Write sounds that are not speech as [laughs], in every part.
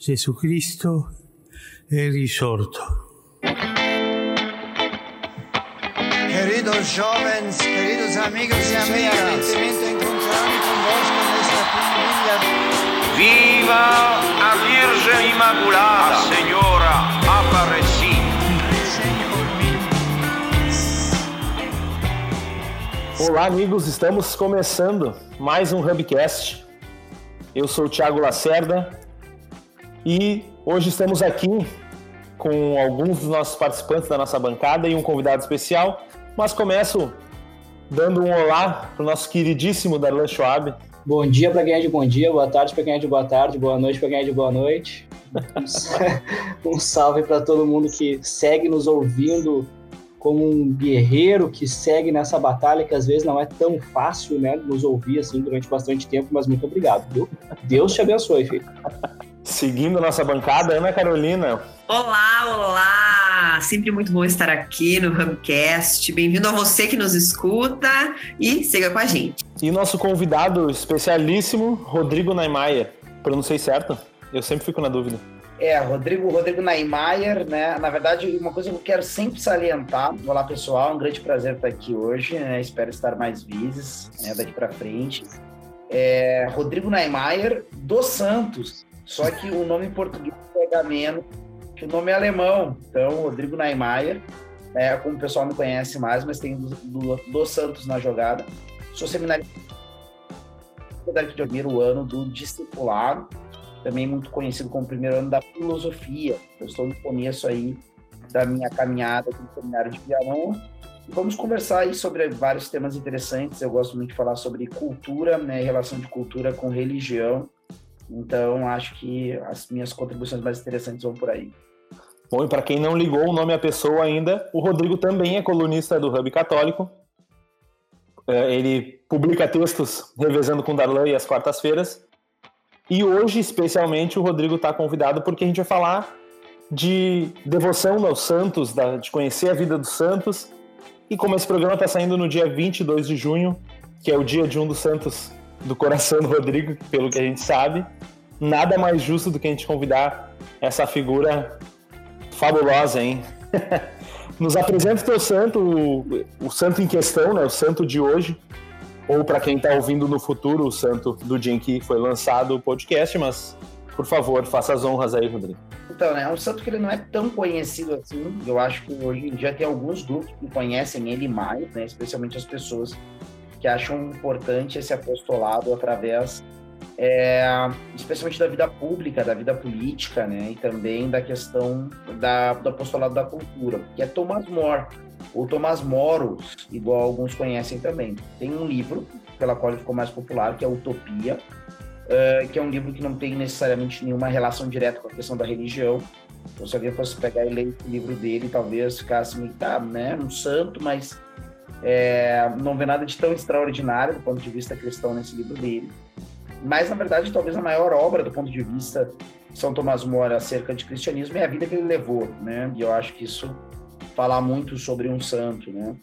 Jesucristo è risorto. Queridos jovens, queridos amigos e amigas, encontrarme convosco nesta família. Viva a Virgem Imaculada, a Senhora Aparecida. Olá, amigos, estamos começando mais um Hubcast. Eu sou o Thiago Lacerda e hoje estamos aqui com alguns dos nossos participantes da nossa bancada e um convidado especial, mas começo dando um olá para o nosso queridíssimo Darlan Schwab. Bom dia para quem é de bom dia, boa tarde para quem é de boa tarde, boa noite para quem é de boa noite. [laughs] um salve para todo mundo que segue nos ouvindo como um guerreiro que segue nessa batalha que às vezes não é tão fácil, né, nos ouvir assim durante bastante tempo, mas muito obrigado, viu? Deus te abençoe, filho. Seguindo nossa bancada, Ana Carolina. Olá, olá! Sempre muito bom estar aqui no Hubcast. Bem-vindo a você que nos escuta e siga com a gente. E nosso convidado especialíssimo, Rodrigo Naimaia. Pronunciei certo? Eu sempre fico na dúvida. É, Rodrigo, Rodrigo Naimayer, né? Na verdade, uma coisa que eu quero sempre salientar. Olá, pessoal, um grande prazer estar aqui hoje, né? Espero estar mais vezes né? daqui para frente. É, Rodrigo Naimayer dos Santos, só que o nome em português pega menos que o nome é alemão. Então, Rodrigo Naimayer, é, como o pessoal não conhece mais, mas tem dos do, do Santos na jogada. Sou seminarista de primeiro ano do discipulado, também muito conhecido como primeiro ano da filosofia. Eu estou no começo aí da minha caminhada no seminário de Piarão. Vamos conversar aí sobre vários temas interessantes. Eu gosto muito de falar sobre cultura, né, relação de cultura com religião então, acho que as minhas contribuições mais interessantes vão por aí. Bom, e para quem não ligou o nome à pessoa ainda, o Rodrigo também é colunista do Hub Católico. É, ele publica textos revezando com Darlan às quartas-feiras. E hoje, especialmente, o Rodrigo está convidado porque a gente vai falar de devoção aos santos, de conhecer a vida dos santos. E como esse programa está saindo no dia 22 de junho, que é o dia de um dos santos do coração do Rodrigo, pelo que a gente sabe, nada mais justo do que a gente convidar essa figura fabulosa, hein? [laughs] Nos apresenta o teu santo, o, o, santo em questão, né? O santo de hoje, ou para quem está ouvindo no futuro, o santo do dia em que foi lançado o podcast, mas por favor, faça as honras aí, Rodrigo. Então, né, é um santo que ele não é tão conhecido assim. Eu acho que hoje dia tem alguns grupos que conhecem ele mais, né? Especialmente as pessoas que acham importante esse apostolado através, é, especialmente da vida pública, da vida política, né, e também da questão da, do apostolado da cultura, que é Thomas More, ou Thomas Moros, igual alguns conhecem também. Tem um livro pela qual ele ficou mais popular, que é Utopia, uh, que é um livro que não tem necessariamente nenhuma relação direta com a questão da religião. Então, se alguém fosse pegar e ler o livro dele, talvez ficasse meio, tá, né, um santo, mas é, não vê nada de tão extraordinário do ponto de vista cristão nesse livro dele. Mas, na verdade, talvez a maior obra do ponto de vista de São Tomás Mora acerca de cristianismo é a vida que ele levou, né? E eu acho que isso fala muito sobre um santo, né?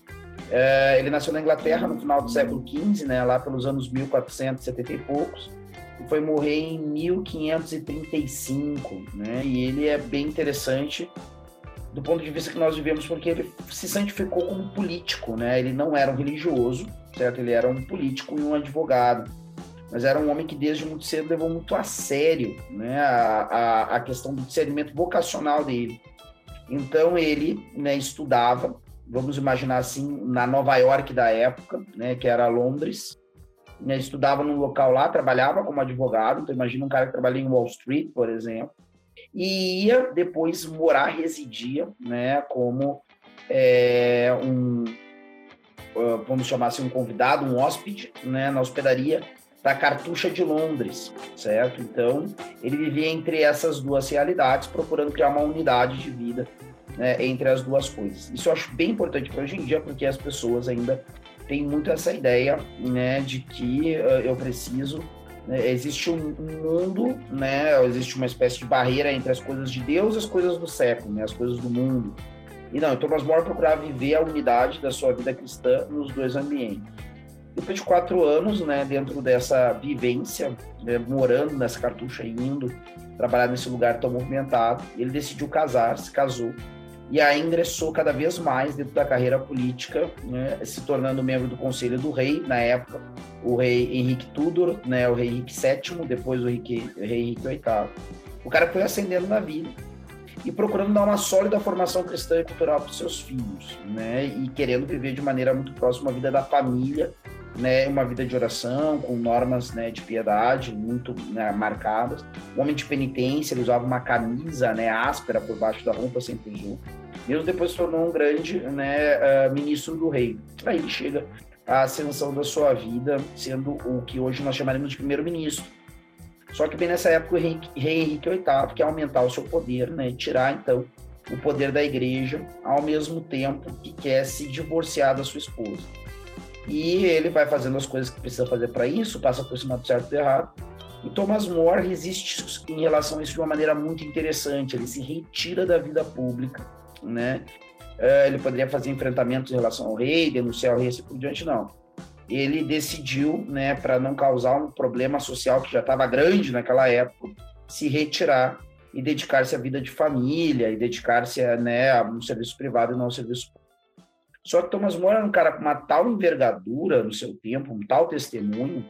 É, ele nasceu na Inglaterra no final do século XV, né? Lá pelos anos 1470 e poucos. E foi morrer em 1535, né? E ele é bem interessante do ponto de vista que nós vivemos, porque ele se santificou como político, né? Ele não era um religioso, certo? Ele era um político e um advogado, mas era um homem que desde muito cedo levou muito a sério, né? A, a, a questão do discernimento vocacional dele. Então ele, né, estudava, vamos imaginar assim, na Nova York da época, né, que era Londres, né, estudava num local lá, trabalhava como advogado. Então imagina um cara que trabalha em Wall Street, por exemplo e ia depois morar, residia, né, como é, um, uh, vamos chamar assim, um convidado, um hóspede, né, na hospedaria da Cartucha de Londres, certo? Então, ele vivia entre essas duas realidades, procurando criar uma unidade de vida né, entre as duas coisas. Isso eu acho bem importante para hoje em dia, porque as pessoas ainda têm muito essa ideia né, de que uh, eu preciso? Existe um, mundo, né? Existe uma espécie de barreira entre as coisas de Deus e as coisas do século, né? As coisas do mundo. E não, Thomas More procurava viver a unidade da sua vida cristã nos dois ambientes. Depois de quatro anos, né, dentro dessa vivência, né, morando nessa cartucha indo trabalhar nesse lugar tão movimentado, ele decidiu casar, se casou e aí ingressou cada vez mais dentro da carreira política, né, se tornando membro do Conselho do Rei, na época, o rei Henrique Tudor, né, o rei Henrique VII, depois o, Henrique, o rei Henrique VIII. O cara foi ascendendo na vida e procurando dar uma sólida formação cristã e cultural para os seus filhos, né, e querendo viver de maneira muito próxima à vida da família, né, uma vida de oração, com normas né, de piedade muito né, marcadas. Um homem de penitência, ele usava uma camisa né, áspera por baixo da roupa, sempre usou. Mesmo depois se tornou um grande né, uh, ministro do rei. Aí ele chega à ascensão da sua vida, sendo o que hoje nós chamaremos de primeiro-ministro. Só que bem nessa época o rei, rei Henrique VIII quer aumentar o seu poder, né, tirar então o poder da igreja, ao mesmo tempo que quer se divorciar da sua esposa. E ele vai fazendo as coisas que precisa fazer para isso, passa por cima do certo e do errado. E Thomas More resiste em relação a isso de uma maneira muito interessante. Ele se retira da vida pública, né? É, ele poderia fazer enfrentamentos em relação ao rei, denunciar o rei, assim por diante, não. Ele decidiu, né, para não causar um problema social que já estava grande naquela época, se retirar e dedicar-se à vida de família e dedicar-se né, a um serviço privado e não a um serviço público. Só que Thomas More era um cara com uma tal envergadura no seu tempo, um tal testemunho,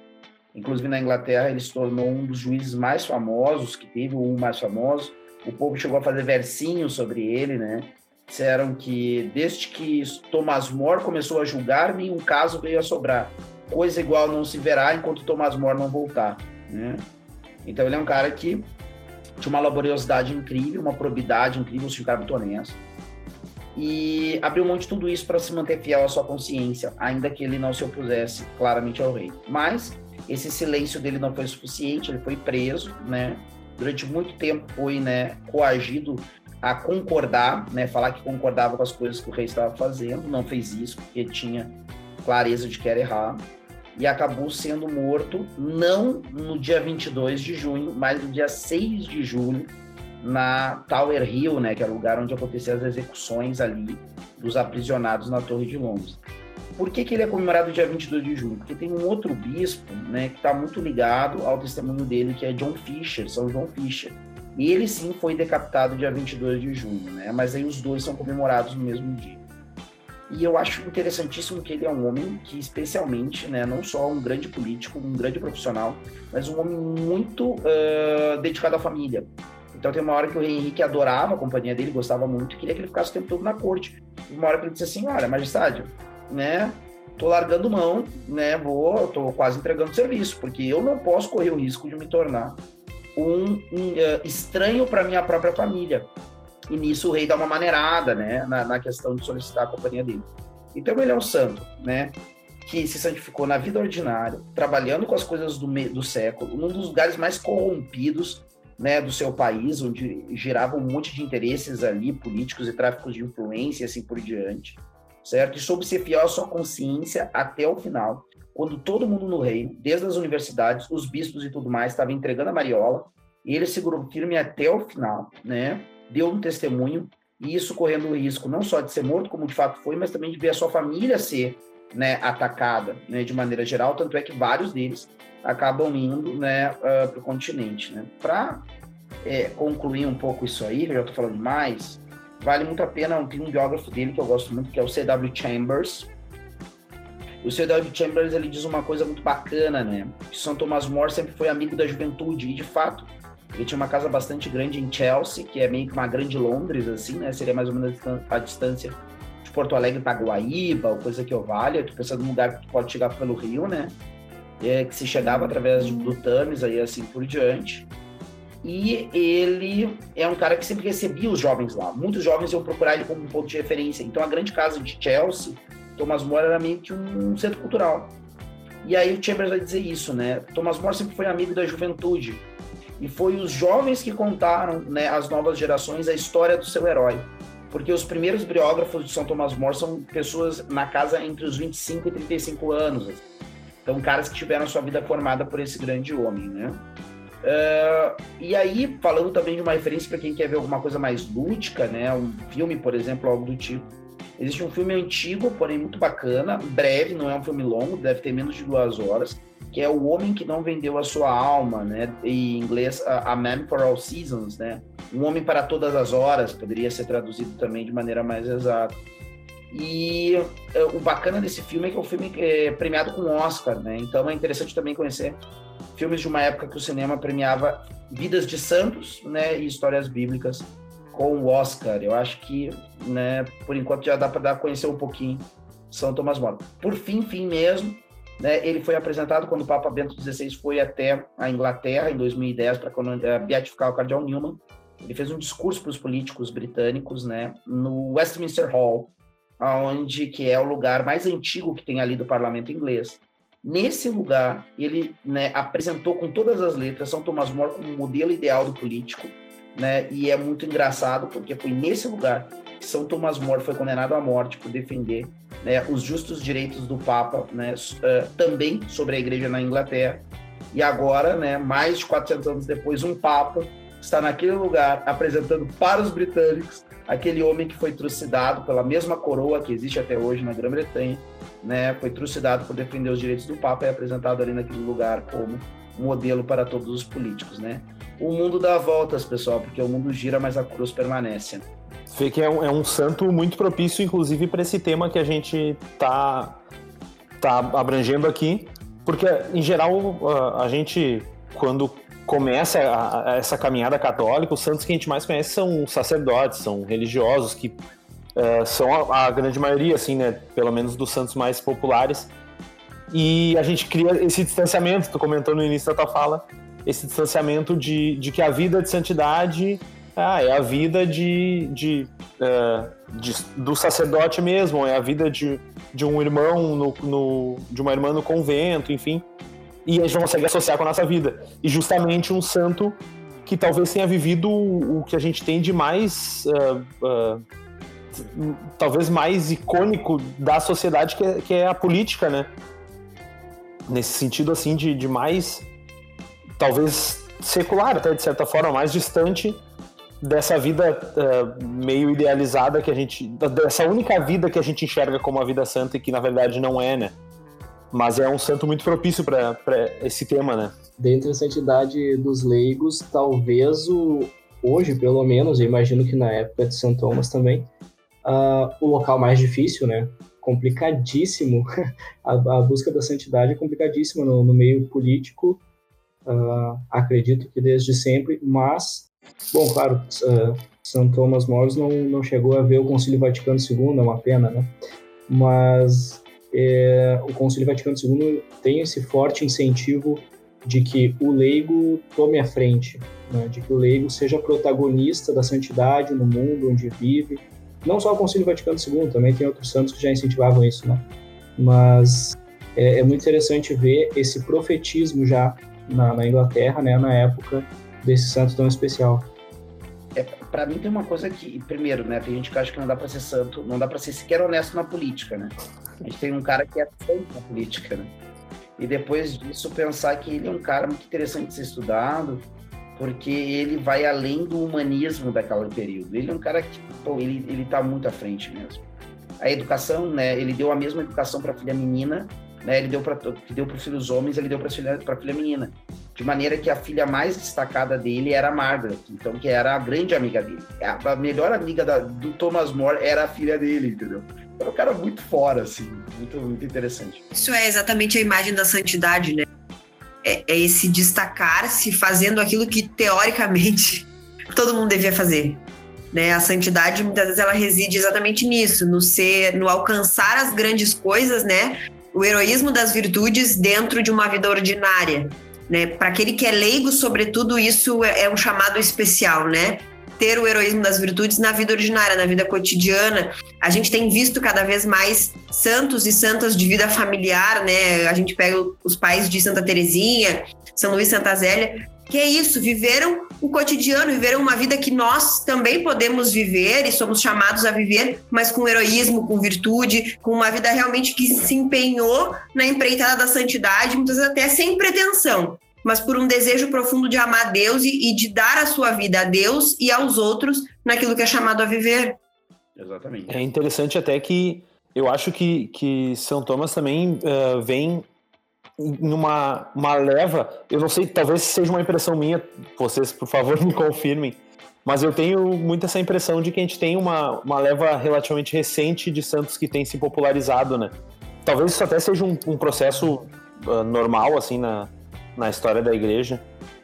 inclusive na Inglaterra ele se tornou um dos juízes mais famosos, que teve um mais famoso. O povo chegou a fazer versinhos sobre ele, né? Disseram que desde que Thomas More começou a julgar, nenhum caso veio a sobrar. Coisa igual não se verá enquanto Thomas More não voltar, né? Então ele é um cara que tinha uma laboriosidade incrível, uma probidade incrível, um cara muito honesto e abriu mão de tudo isso para se manter fiel à sua consciência, ainda que ele não se opusesse claramente ao rei. Mas esse silêncio dele não foi suficiente, ele foi preso, né? Durante muito tempo foi, né, coagido a concordar, né, falar que concordava com as coisas que o rei estava fazendo, não fez isso porque tinha clareza de que era errado e acabou sendo morto não no dia 22 de junho, mas no dia 6 de julho na Tower Hill, né, que é o lugar onde aconteciam as execuções ali dos aprisionados na Torre de Londres. Por que, que ele é comemorado dia 22 de junho? Porque tem um outro bispo né, que está muito ligado ao testemunho dele, que é John Fisher, São João Fisher. E ele sim foi decapitado dia 22 de junho, né? mas aí os dois são comemorados no mesmo dia. E eu acho interessantíssimo que ele é um homem que, especialmente, né, não só um grande político, um grande profissional, mas um homem muito uh, dedicado à família. Então tem uma hora que o rei Henrique adorava a companhia dele, gostava muito, queria que ele ficasse o tempo todo na corte. E uma hora que ele disse assim, olha, majestade, né, tô largando mão, né, vou, tô quase entregando serviço, porque eu não posso correr o risco de me tornar um, um uh, estranho para minha própria família. E nisso o rei dá uma maneirada, né, na, na questão de solicitar a companhia dele. Então ele é um santo, né, que se santificou na vida ordinária, trabalhando com as coisas do, do século, num dos lugares mais corrompidos né, do seu país, onde girava um monte de interesses ali, políticos e tráficos de influência e assim por diante, certo? E soube ser fiel à sua consciência até o final, quando todo mundo no reino, desde as universidades, os bispos e tudo mais, estava entregando a Mariola, e ele segurou firme até o final, né? Deu um testemunho, e isso correndo o risco não só de ser morto, como de fato foi, mas também de ver a sua família ser né, atacada né, de maneira geral, tanto é que vários deles acabam indo né, uh, ah, para o continente. Né? Para é, concluir um pouco isso aí, eu já estou falando mais, vale muito a pena, tem um biógrafo dele que eu gosto muito, que é o C.W. Chambers. O C.W. Chambers ele diz uma coisa muito bacana, né? Que São Thomas More sempre foi amigo da juventude, e de fato, ele tinha uma casa bastante grande em Chelsea, que é meio que uma grande Londres, assim, né? Seria mais ou menos a distância de Porto Alegre para Guaíba, ou coisa que eu valha. Tu pensando num lugar que tu pode chegar pelo Rio, né? É, que se chegava através do Thames aí assim por diante. E ele é um cara que sempre recebia os jovens lá. Muitos jovens iam procurar ele como um ponto de referência. Então a grande casa de Chelsea, Thomas More era meio que um centro cultural. E aí o Chambers vai dizer isso, né? Thomas More sempre foi amigo da juventude. E foi os jovens que contaram, né, às novas gerações a história do seu herói. Porque os primeiros biógrafos de São Thomas More são pessoas na casa entre os 25 e 35 anos. Então, caras que tiveram sua vida formada por esse grande homem, né? Uh, e aí, falando também de uma referência para quem quer ver alguma coisa mais lúdica, né? Um filme, por exemplo, algo do tipo. Existe um filme antigo, porém muito bacana, breve, não é um filme longo, deve ter menos de duas horas, que é O Homem que Não Vendeu a Sua Alma, né? Em inglês, A Man for All Seasons, né? Um Homem para Todas as Horas, poderia ser traduzido também de maneira mais exata. E é, o bacana desse filme é que é um filme é premiado com Oscar, né? Então é interessante também conhecer filmes de uma época que o cinema premiava vidas de santos, né, e histórias bíblicas com o Oscar. Eu acho que, né, por enquanto já dá para conhecer um pouquinho São Tomás Moro. Por fim, fim mesmo, né, ele foi apresentado quando o Papa Bento XVI foi até a Inglaterra em 2010 para eh, beatificar o cardeal Newman. Ele fez um discurso para os políticos britânicos, né, no Westminster Hall, aonde que é o lugar mais antigo que tem ali do parlamento inglês. Nesse lugar, ele né, apresentou com todas as letras São Tomás More como um modelo ideal do político, né? E é muito engraçado porque foi nesse lugar que São Tomás More foi condenado à morte por defender né, os justos direitos do Papa, né? Uh, também sobre a Igreja na Inglaterra. E agora, né, mais de 400 anos depois, um Papa está naquele lugar apresentando para os britânicos aquele homem que foi trucidado pela mesma coroa que existe até hoje na Grã-Bretanha, né, foi trucidado por defender os direitos do Papa e apresentado ali naquele lugar como modelo para todos os políticos, né? O mundo dá voltas, pessoal, porque o mundo gira, mas a cruz permanece. Vê que é um, é um santo muito propício, inclusive, para esse tema que a gente tá, tá abrangendo aqui, porque, em geral, a gente, quando começa a, a essa caminhada católica, os santos que a gente mais conhece são sacerdotes, são religiosos, que uh, são a, a, grande maioria, assim, né? Pelo menos dos santos mais populares. E a gente cria esse distanciamento, tu comentou no início da tua fala, esse distanciamento de, de que a vida de santidade ah, é a vida de, de, uh, de, do sacerdote mesmo, é a vida de, de um irmão, no, no, de uma irmã no convento, enfim e a gente não consegue associar com a nossa vida. E justamente um santo que talvez tenha vivido o que a gente tem de mais. Uh, uh, talvez mais icônico da sociedade, que é, que é, a política, né? Nesse sentido, assim, de, de mais. talvez secular, até de certa forma, mais distante dessa vida uh, meio idealizada que a gente. dessa única vida que a gente enxerga como a vida santa e que na verdade não é, né? Mas é um santo muito propício para esse tema, né? Dentre a santidade dos leigos, talvez o, hoje, pelo menos, eu imagino que na época de São Thomas também, uh, o local mais difícil, né? Complicadíssimo. [laughs] a, a, busca da santidade é complicadíssima no, no meio político, uh, acredito que desde sempre, mas, bom, claro, uh, São Thomas More não, não chegou a ver o Concílio Vaticano II, é uma pena, né? Mas é, o Conselho Vaticano II tem esse forte incentivo de que o leigo tome a frente, né, de que o leigo seja protagonista da santidade no mundo onde vive. Não só o Conselho Vaticano II, também tem outros santos que já incentivavam isso, né? Mas é, é muito interessante ver esse profetismo já na, na, Inglaterra, né, na época desse santo tão especial. Para mim tem uma coisa que, primeiro, né, tem gente que acha que não dá para ser santo, não dá para ser sequer honesto na política, né? A gente tem um cara que é santo na política, né? E depois disso pensar que ele é um cara muito interessante de ser estudado, porque ele vai além do humanismo daquele período. Ele é um cara que, pô, ele, ele tá muito à frente mesmo. A educação, né, ele deu a mesma educação para a filha menina, né, ele deu para que deu para os filhos homens, ele deu para filha, filha menina. De maneira que a filha mais destacada dele era a Margaret, então que era a grande amiga dele. A, melhor amiga da, do Thomas More era a filha dele, entendeu? é um cara muito fora, assim, muito, muito interessante. Isso é exatamente a imagem da santidade, né? É, é esse destacar-se fazendo aquilo que, teoricamente, [laughs] todo mundo devia fazer. Né? A santidade, muitas vezes, ela reside exatamente nisso, no ser, no alcançar as grandes coisas, né? O heroísmo das virtudes dentro de uma vida ordinária. Né? Para aquele que é leigo, sobretudo, isso é, é um chamado especial, né? ter o heroísmo das virtudes na vida ordinária, na vida cotidiana. A gente tem visto cada vez mais santos e santas de vida familiar, né? A gente pega os pais de Santa Terezinha, São Luís Santa Zélia, que é isso, viveram o cotidiano, viveram uma vida que nós também podemos viver e somos chamados a viver, mas com heroísmo, com virtude, com uma vida realmente que se empenhou na empreitada da santidade, muitas vezes até sem pretensão mas por um desejo profundo de amar Deus e, e de dar a sua vida a Deus e aos outros naquilo que é chamado a viver. Exatamente. É interessante até que eu acho que, que São Thomas também uh, vem numa uma leva, eu não sei, talvez seja uma impressão minha, vocês por favor [laughs] me confirmem, mas eu tenho muito essa impressão de que a gente tem uma, uma leva relativamente recente de santos que tem se popularizado, né? Talvez isso até seja um, um processo uh, normal, assim, na, na história da igreja,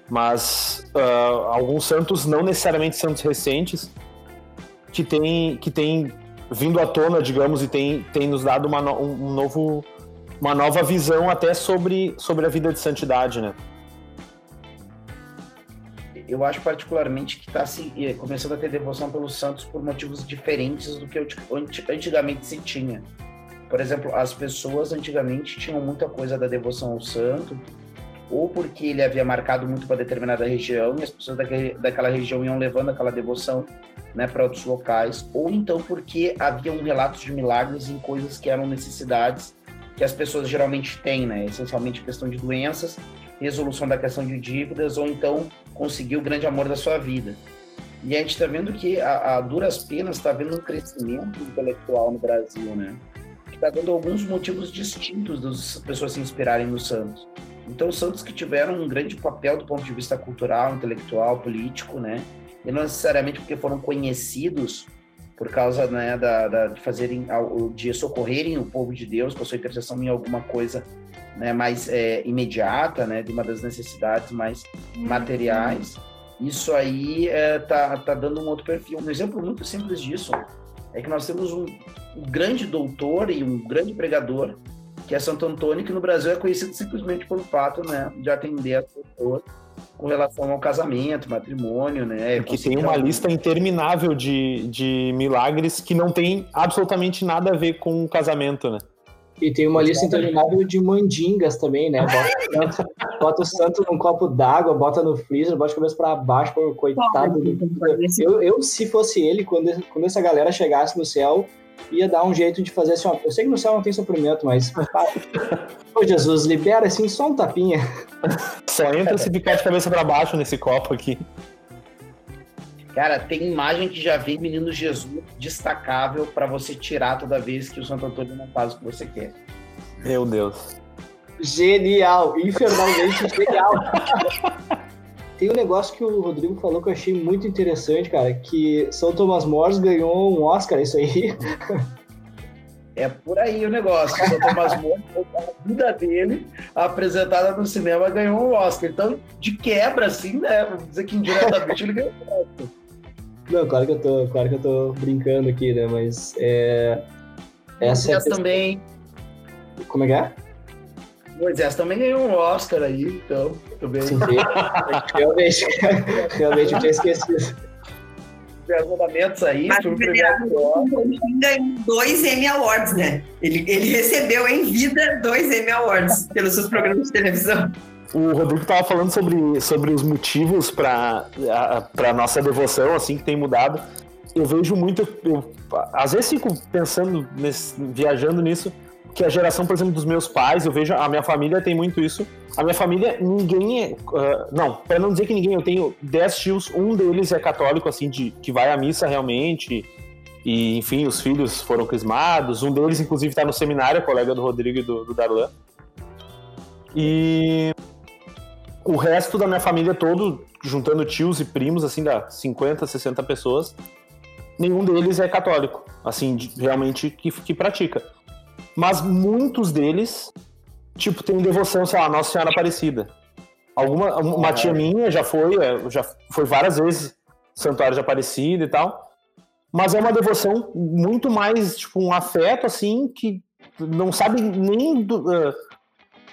mas uh, alguns santos, não necessariamente santos recentes, que tem, que tem vindo à tona, digamos, e tem, tem nos dado uma, um novo, uma nova visão até sobre, sobre a vida de santidade, né? Eu acho particularmente que está se eh, começando a ter devoção pelos santos por motivos diferentes do que antigamente se tinha. Por exemplo, as pessoas antigamente tinham muita coisa da devoção ao santo, ou porque ele havia marcado muito para determinada região e as pessoas daquela região iam levando aquela devoção né, para outros locais, ou então porque haviam relatos de milagres em coisas que eram necessidades que as pessoas geralmente têm, né? essencialmente questão de doenças, resolução da questão de dívidas, ou então conseguir o grande amor da sua vida. E a gente está vendo que a, a duras penas está vendo um crescimento intelectual no Brasil, né? Que está dando alguns motivos distintos das pessoas se inspirarem nos santos. Então, santos que tiveram um grande papel do ponto de vista cultural, intelectual, político, né? E não necessariamente porque foram conhecidos por causa né, da, da, de fazerem, de socorrerem o povo de Deus com a sua intercessão em alguma coisa né, mais é, imediata, né, de uma das necessidades mais uhum. materiais. Isso aí é, tá, tá dando um outro perfil. Um exemplo muito simples disso é que nós temos um, um grande doutor e um grande pregador que é Santo Antônio, que no Brasil é conhecido simplesmente pelo fato né, de atender a pessoas com relação ao casamento, matrimônio, né? Que tem uma lista interminável de, de milagres que não tem absolutamente nada a ver com o casamento, né? E tem uma lista interminável de mandingas também, né? Bota o santo, [laughs] bota o santo num copo d'água, bota no freezer, bota a cabeça pra baixo, coitado. Eu, eu, se fosse ele, quando, quando essa galera chegasse no céu, ia dar um jeito de fazer assim, ó, eu sei que no céu não tem sofrimento, mas [laughs] ô Jesus, libera assim só um tapinha. Só entra se ficar de cabeça para baixo nesse copo aqui. Cara, tem imagem que já vem menino Jesus destacável para você tirar toda vez que o Santo Antônio não faz o que você quer. Meu Deus. Genial, infernalmente genial. [laughs] Tem um negócio que o Rodrigo falou que eu achei muito interessante, cara, que São Thomas More ganhou um Oscar, isso aí. [laughs] É por aí o negócio. São Thomas More, a vida dele, apresentada no cinema, ganhou um Oscar. Então, de quebra, assim, né? Vamos dizer que indiretamente ele ganhou um Oscar. Não, claro que eu tô, claro que eu tô brincando aqui, né? Mas é. Essa é também. Como é que é? Moisés também ganhou um Oscar aí, então, também. Sim, realmente, realmente eu tinha esquecido. Os aí, Mas Ele ganhou dois Emmy Awards, né? Ele, ele recebeu em vida dois Emmy Awards pelos seus programas de televisão. O Rodrigo estava falando sobre, sobre os motivos para a nossa devoção, assim, que tem mudado. Eu vejo muito, eu, às vezes fico pensando, nesse, viajando nisso, que a geração, por exemplo, dos meus pais, eu vejo, a minha família tem muito isso. A minha família, ninguém é. Uh, não, para não dizer que ninguém, eu tenho 10 tios, um deles é católico, assim, de que vai à missa realmente. E, enfim, os filhos foram crismados. Um deles, inclusive, está no seminário, colega do Rodrigo e do, do Darlan. E o resto da minha família todo, juntando tios e primos, assim, dá 50, 60 pessoas, nenhum deles é católico, assim, de, realmente que, que pratica. Mas muitos deles, tipo, tem devoção, sei lá, Nossa Senhora Aparecida. Alguma, uma tia minha já foi, é, já foi várias vezes Santuário de Aparecida e tal. Mas é uma devoção muito mais, tipo, um afeto, assim, que não sabe nem do, uh,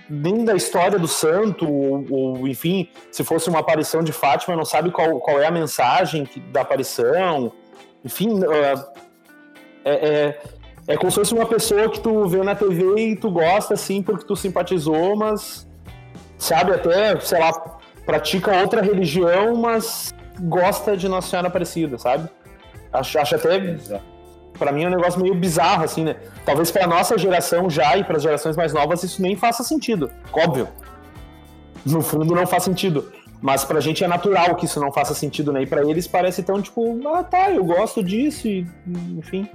nem da história do santo, ou, ou, enfim, se fosse uma aparição de Fátima, não sabe qual, qual é a mensagem que, da aparição. Enfim, uh, é, é, é como se fosse uma pessoa que tu vê na TV e tu gosta, assim, porque tu simpatizou, mas sabe, até, sei lá, pratica outra religião, mas gosta de Nossa Senhora Aparecida, sabe? Acho, acho até. Para mim é um negócio meio bizarro, assim, né? Talvez para nossa geração já e para as gerações mais novas isso nem faça sentido. Óbvio. No fundo não faz sentido. Mas pra gente é natural que isso não faça sentido, né? E pra eles parece tão tipo, ah tá, eu gosto disso, e enfim.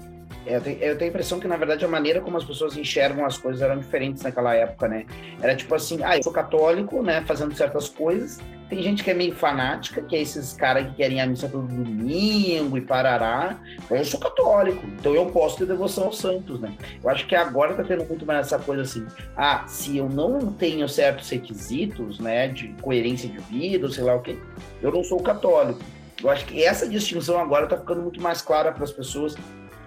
Eu tenho, eu tenho a impressão que, na verdade, a maneira como as pessoas enxergam as coisas eram diferentes naquela época, né? Era tipo assim, ah, eu sou católico, né, fazendo certas coisas. Tem gente que é meio fanática, que é esses caras que querem a missa todo domingo e parará. Eu sou católico, então eu posso ter devoção aos santos, né? Eu acho que agora tá tendo muito mais essa coisa assim, ah, se eu não tenho certos requisitos, né, de coerência de vida, sei lá o quê, eu não sou católico. Eu acho que essa distinção agora tá ficando muito mais clara para as pessoas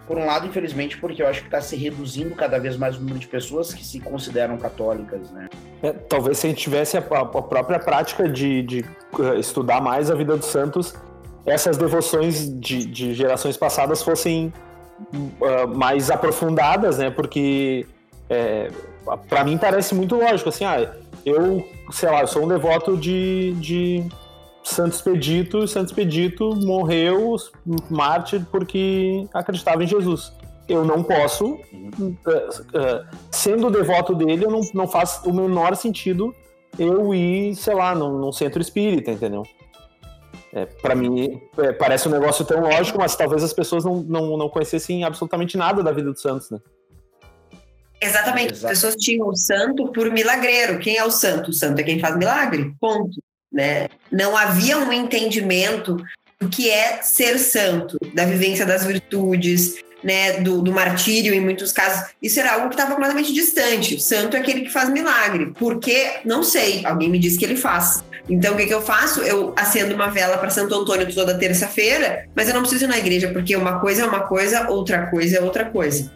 por um lado, infelizmente, porque eu acho que está se reduzindo cada vez mais o número de pessoas que se consideram católicas, né? É, talvez se a gente tivesse a, a própria prática de, de, eh, estudar mais a vida dos santos, essas devoções de, de gerações passadas fossem uh, mais aprofundadas, né? Porque é, para mim parece muito lógico, assim, ah, eu, sei lá, eu sou um devoto de, de Santos Expedito, Santos Expedito morreu mártir porque acreditava em Jesus. Eu não posso, uh, uh, sendo devoto dele, eu não, não faz o menor sentido eu ir, sei lá, num, num centro espírita, entendeu? É, para mim, é, parece um negócio tão lógico, mas talvez as pessoas não, não, não conhecessem absolutamente nada da vida do Santos, né? Exatamente. Exato. As pessoas tinham o santo por milagreiro. Quem é o santo? O santo é quem faz milagre. Ponto né? Não havia um entendimento do que é ser santo, da vivência das virtudes, né, do, do martírio em muitos casos. Isso era algo que estava completamente distante. Santo é aquele que faz milagre. Por quê? Não sei. Alguém me disse que ele faz. Então, o que, que eu faço? Eu acendo uma vela para Santo Antônio toda terça-feira, mas eu não preciso ir na igreja, porque uma coisa é uma coisa, outra coisa é outra coisa.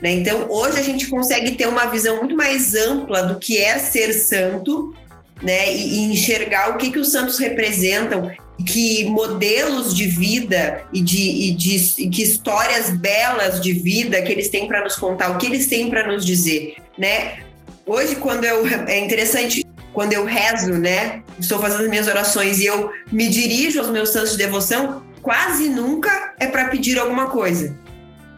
Né? Então, hoje a gente consegue ter uma visão muito mais ampla do que é ser santo né? E, e enxergar o que, que os santos representam, que modelos de vida e de, e de e que histórias belas de vida que eles têm para nos contar, o que eles têm para nos dizer, né? Hoje, quando eu é interessante quando eu rezo, né? Estou fazendo as minhas orações e eu me dirijo aos meus santos de devoção, quase nunca é para pedir alguma coisa.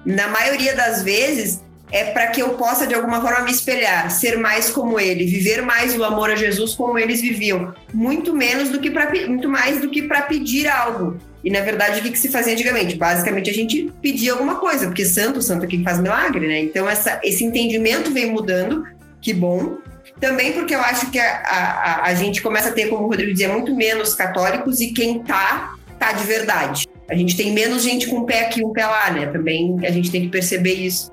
Na maioria das vezes é para que eu possa de alguma forma me espelhar, ser mais como ele, viver mais o amor a Jesus como eles viviam, muito menos do que para muito mais do que para pedir algo. E na verdade o que, que, se fazia antigamente? Basicamente a gente pedia alguma coisa, porque santo, santo é quem faz milagre, né? Então essa, esse entendimento vem mudando, que bom. Também porque eu acho que a, a, a gente começa a ter, como o Rodrigo dizia, muito menos católicos e quem tá, tá de verdade. A gente tem menos gente com um pé aqui, um pé lá, né? Também a gente tem que perceber isso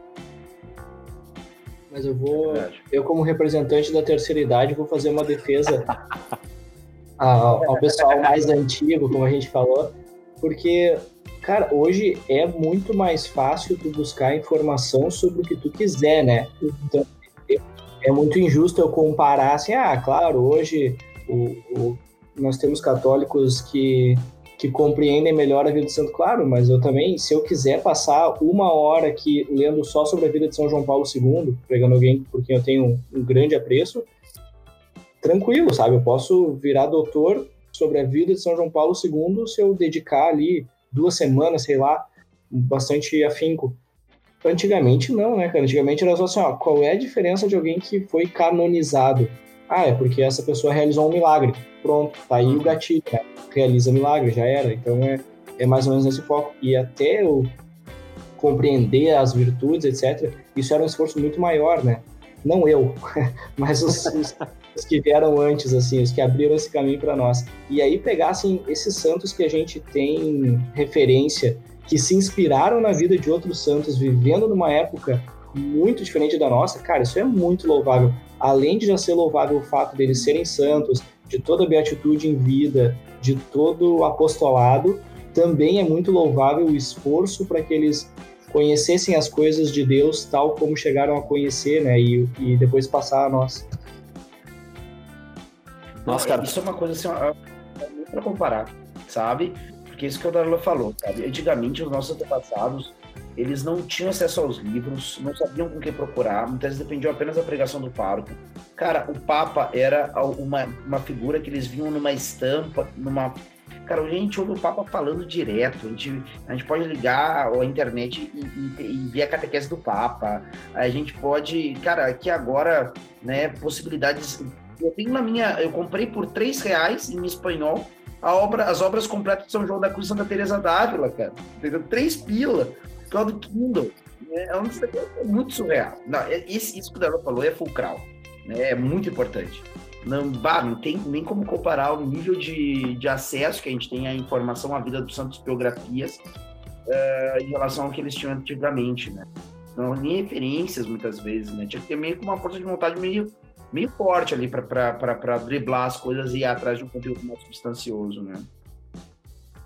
mas eu vou, eu como representante da terceira idade, vou fazer uma defesa ao, ao pessoal mais antigo, como a gente falou, porque, cara, hoje é muito mais fácil tu buscar informação sobre o que tu quiser, né? Então, é muito injusto eu comparar assim, ah, claro, hoje o, o, nós temos católicos que que compreendem melhor a vida de Santo Claro, mas eu também, se eu quiser passar uma hora aqui lendo só sobre a vida de São João Paulo II, pregando alguém por quem eu tenho um, grande apreço, tranquilo, sabe? Eu posso virar doutor sobre a vida de São João Paulo II se eu dedicar ali duas semanas, sei lá, bastante afinco. Antigamente não, né? Antigamente era só assim, ó, qual é a diferença de alguém que foi canonizado? Ah, é porque essa pessoa realizou um milagre. Pronto, tá aí o gatilho, né? Realiza milagre, já era. Então é, é mais ou menos nesse foco. E até eu compreender as virtudes, etc., isso era um esforço muito maior, né? Não eu, [laughs] mas os, os, os, que vieram antes, assim, os que abriram esse caminho para nós. E aí pegassem esses santos que a gente tem referência, que se inspiraram na vida de outros santos, vivendo numa época muito diferente da nossa, cara, isso é muito louvável. Além de já ser louvável o fato deles serem santos, de toda a beatitude em vida, de todo o apostolado, também é muito louvável o esforço para que eles conhecessem as coisas de Deus tal como chegaram a conhecer, né? E, e depois passar a nós. Nossa, cara, isso é uma coisa assim, para comparar, sabe? Porque isso que o Darla falou, sabe? Antigamente, os nossos antepassados, eles não tinham acesso aos livros, não sabiam com o que procurar, muitas vezes dependiam apenas da pregação do pároco. Cara, o Papa era uma, uma figura que eles viam numa estampa, numa. Cara, a gente ouve o Papa falando direto, a gente, a gente pode ligar a internet e, e, e ver a catequese do Papa, a gente pode, cara, aqui agora, né, possibilidades Eu tenho na minha, eu comprei por três reais em espanhol obra, as obras completas de São João da Cruz e Santa Teresa d'Ávila, cara. Entendeu? Três pila, causa do Kindle. É, um é muito surreal. Não, é, esse, isso que o Darlan falou é fulcral. Né? É muito importante. Não, bah, não tem nem como comparar o nível de, de acesso que a gente tem à informação, à vida dos santos biografias, uh, em relação ao que eles tinham antigamente, né? Não, nem referências, muitas vezes, né? Tinha que ter meio que uma força de vontade meio, meio forte ali para driblar as coisas e ir atrás de um conteúdo mais substancioso, né?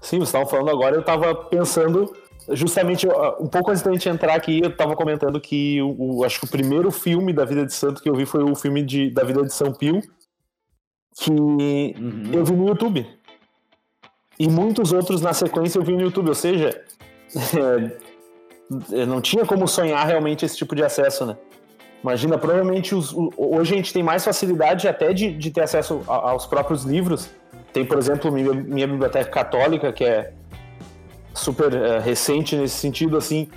Sim, você estava falando agora, eu estava pensando justamente um pouco antes da gente entrar aqui, eu estava comentando que o, o, acho que o primeiro filme da vida de santo que eu vi foi o filme de, da vida de São Pio, que uhum. eu vi no YouTube. E muitos outros na sequência eu vi no YouTube, ou seja, [laughs] é, não tinha como sonhar realmente esse tipo de acesso, né? Imagina, provavelmente os, hoje a gente tem mais facilidade até de, de ter acesso aos próprios livros. Tem, por exemplo, minha, minha biblioteca católica, que é super é, recente nesse sentido, assim,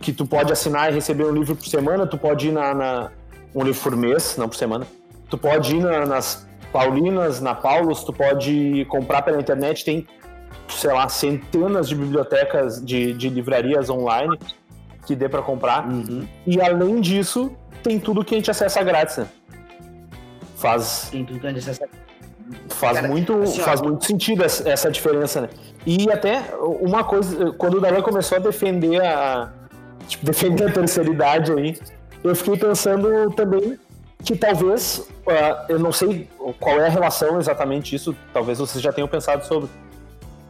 que tu pode assinar e receber um livro por semana, tu pode ir na, na um livro por mês, não por semana. Tu pode ir na, nas Paulinas, na Paulus, tu pode comprar pela internet, tem, sei lá, centenas de bibliotecas de, de livrarias online que dê para comprar. Uhum. E além disso, tem tudo que a gente acessa grátis, né? Faz. Tem tudo que a gente acessa Faz, Cara, muito, assim, faz muito sentido essa, essa, diferença, né? E até uma coisa, quando o Darlan começou a defender a. Tipo, defender a terceira idade aí, eu fiquei pensando também que talvez, uh, eu não sei qual é a relação exatamente isso, talvez vocês já tenham pensado sobre,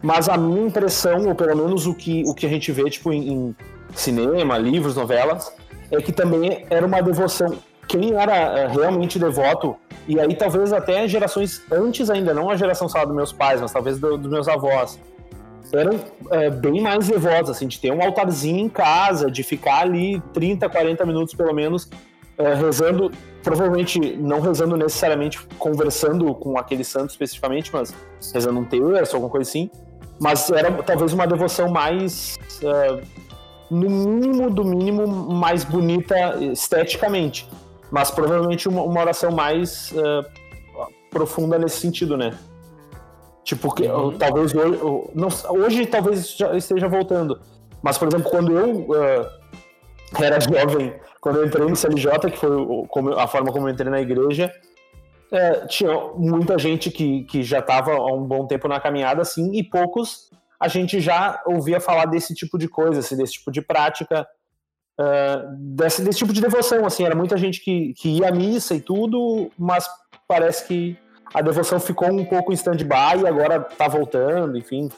mas a minha impressão, ou pelo menos o que, o que a gente vê tipo, em, em cinema, livros, novelas, é que também era uma devoção. Quem era uh, realmente devoto, e aí talvez até gerações antes ainda, não a geração só dos meus pais, mas talvez do, dos meus avós, eram uh, bem mais devotos, assim, de ter um altarzinho em casa, de ficar ali 30, 40 minutos pelo menos é, rezando, provavelmente não rezando necessariamente conversando com aquele santo especificamente, mas rezando um terço, alguma coisa assim. Mas era talvez uma devoção mais, uh, no mínimo do mínimo, mais bonita esteticamente. Mas provavelmente uma, uma oração mais uh, profunda nesse sentido, né? Tipo, que, uhum. talvez hoje, não, hoje talvez já esteja voltando. Mas, por exemplo, quando eu uh, era jovem quando eu entrei no CLJ, que foi a forma como eu entrei na igreja, é, tinha muita gente que, que já estava há um bom tempo na caminhada, assim, e poucos a gente já ouvia falar desse tipo de coisa, assim, desse tipo de prática, uh, desse, desse tipo de devoção, assim, era muita gente que, que ia à missa e tudo, mas parece que a devoção ficou um pouco em stand-by e agora está voltando, enfim.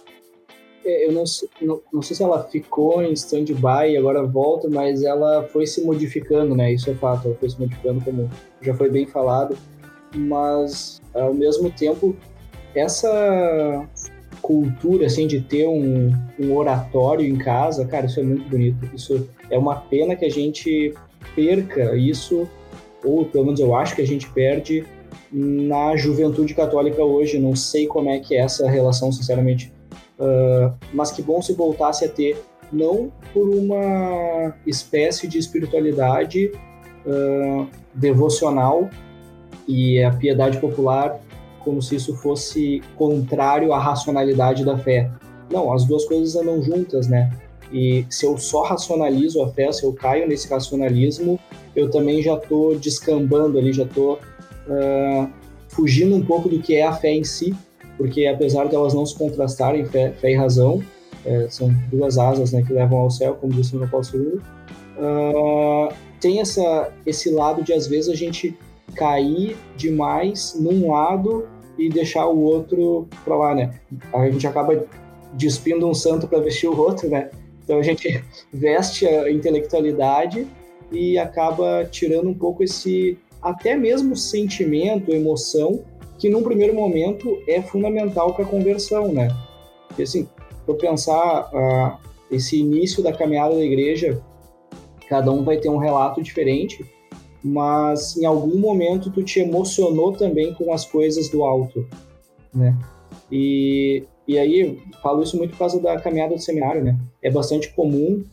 É, eu não, não, não sei se ela ficou em stand-by e agora volta, mas ela foi se modificando, né? Isso é fato, ela foi se modificando, como já foi bem falado. Mas, ao mesmo tempo, essa cultura, assim, de ter um, um oratório em casa, cara, isso é muito bonito. Isso é uma pena que a gente perca isso, ou pelo menos eu acho que a gente perde na juventude católica hoje. Não sei como é que é essa relação, sinceramente, Uh, mas que bom se voltasse a ter, não por uma espécie de espiritualidade uh, devocional e a piedade popular como se isso fosse contrário à racionalidade da fé. Não, as duas coisas andam juntas, né? E se eu só racionalizo a fé, se eu caio nesse racionalismo, eu também já estou descambando ali, já estou uh, fugindo um pouco do que é a fé em si porque apesar de elas não se contrastarem, fé, fé e razão, é, são duas asas né, que levam ao céu, como disse o Paulo II, uh, tem essa, esse lado de às vezes a gente cair demais num lado e deixar o outro para lá, né? A gente acaba despindo um santo para vestir o outro, né? Então a gente [laughs] veste a intelectualidade e acaba tirando um pouco esse até mesmo sentimento, emoção que num primeiro momento é fundamental para a conversão, né? Porque assim, para pensar uh, esse início da caminhada da igreja, cada um vai ter um relato diferente, mas em algum momento tu te emocionou também com as coisas do alto, né? E, e aí, falo isso muito por causa da caminhada do seminário, né? É bastante comum,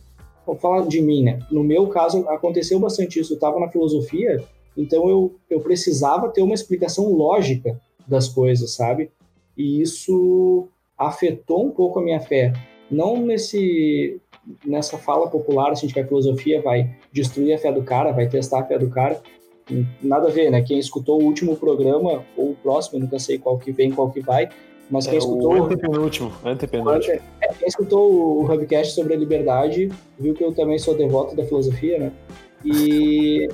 vou falar de mim, né? No meu caso, aconteceu bastante isso. Eu estava na filosofia Então eu, eu precisava ter uma explicação lógica das coisas, sabe? E isso afetou um pouco a minha fé. Não nesse nessa fala popular, assim, que a filosofia vai destruir a fé do cara, vai testar a fé do cara. Nada a ver, né? Quem escutou o último programa, ou o próximo, eu nunca sei qual que vem, qual que vai, mas quem É, escutou. o antepenúltimo, antepenúltimo. É, quem escutou o Hubcast sobre a liberdade viu que eu também sou devoto da filosofia, né? E,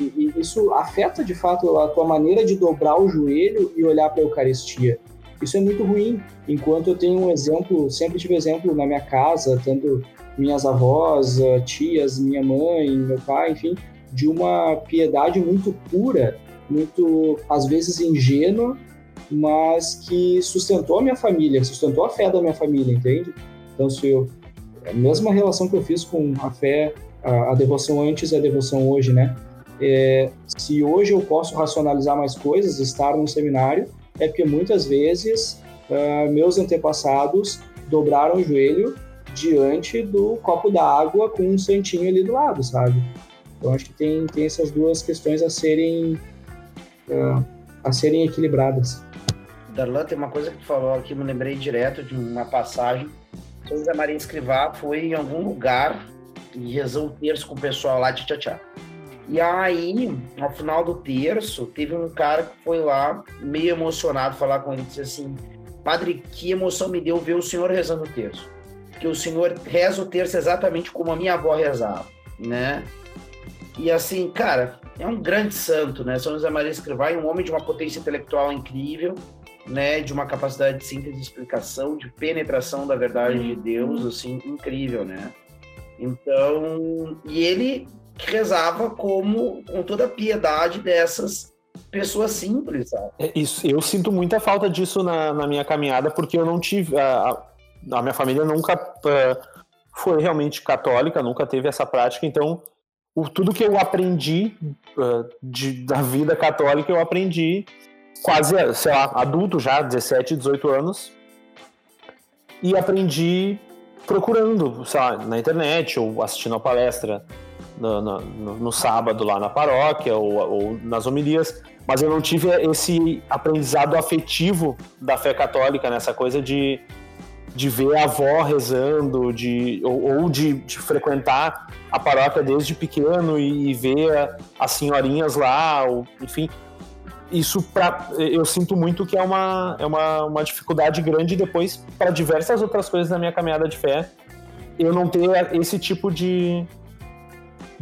e- e isso afeta de fato a tua maneira de dobrar o joelho e olhar para a Eucaristia. Isso é muito ruim. Enquanto eu tenho um exemplo, sempre tive exemplo na minha casa, tanto minhas avós, eh, tias, minha mãe, meu pai, enfim, de uma piedade muito pura, muito às vezes ingênua, mas que sustentou a minha família, sustentou a fé da minha família, entende? Então, se eu, a mesma relação que eu fiz com a fé, a, a devoção antes e a devoção hoje, né? É, se hoje eu posso racionalizar mais coisas, estar num seminário, é porque muitas vezes ah, meus antepassados dobraram o joelho diante do copo d'água com um santinho ali do lado, sabe? Então acho que tem, tem essas duas questões a serem ah, a serem equilibradas. Darlan, tem uma coisa que tu falou aqui, me lembrei direto de uma passagem. São José Maria Escrivá foi em algum lugar e rezou o terço com o pessoal lá de tchá E aí, ao final do terço, teve um cara que foi lá, meio emocionado, falar com ele, disse assim, Padre, que emoção me deu ver o senhor rezando o terço. Que o senhor reza o terço exatamente como a minha avó rezava, né? E assim, cara, é um grande santo, né? São José Maria Escrivá é um homem de uma potência intelectual incrível, né, de uma capacidade de síntese de explicação, de penetração da verdade de Deus, assim, incrível, né? Então, e ele rezava como com toda a piedade dessas pessoas simples, sabe? É, Isso, eu sinto muita falta disso na, na minha caminhada, porque eu não tive. A, a- minha família nunca ah, foi realmente católica, nunca teve essa prática, então o, tudo que eu aprendi ah, de- da vida católica, eu aprendi quase, sei lá, adulto já, 17, 18 anos, e aprendi procurando, sei lá, na internet, ou assistindo a palestra no, no- no- sábado lá na paróquia, ou, ou nas homilias, mas eu não tive esse aprendizado afetivo da fé católica, nessa coisa de, de ver a avó rezando, de, ou, ou de, de frequentar a paróquia desde pequeno e, e ver a- as senhorinhas lá, ou, enfim. Isso pra, eu sinto muito que é uma, é uma, uma dificuldade grande depois para diversas outras coisas na minha caminhada de fé. Eu não ter esse tipo de,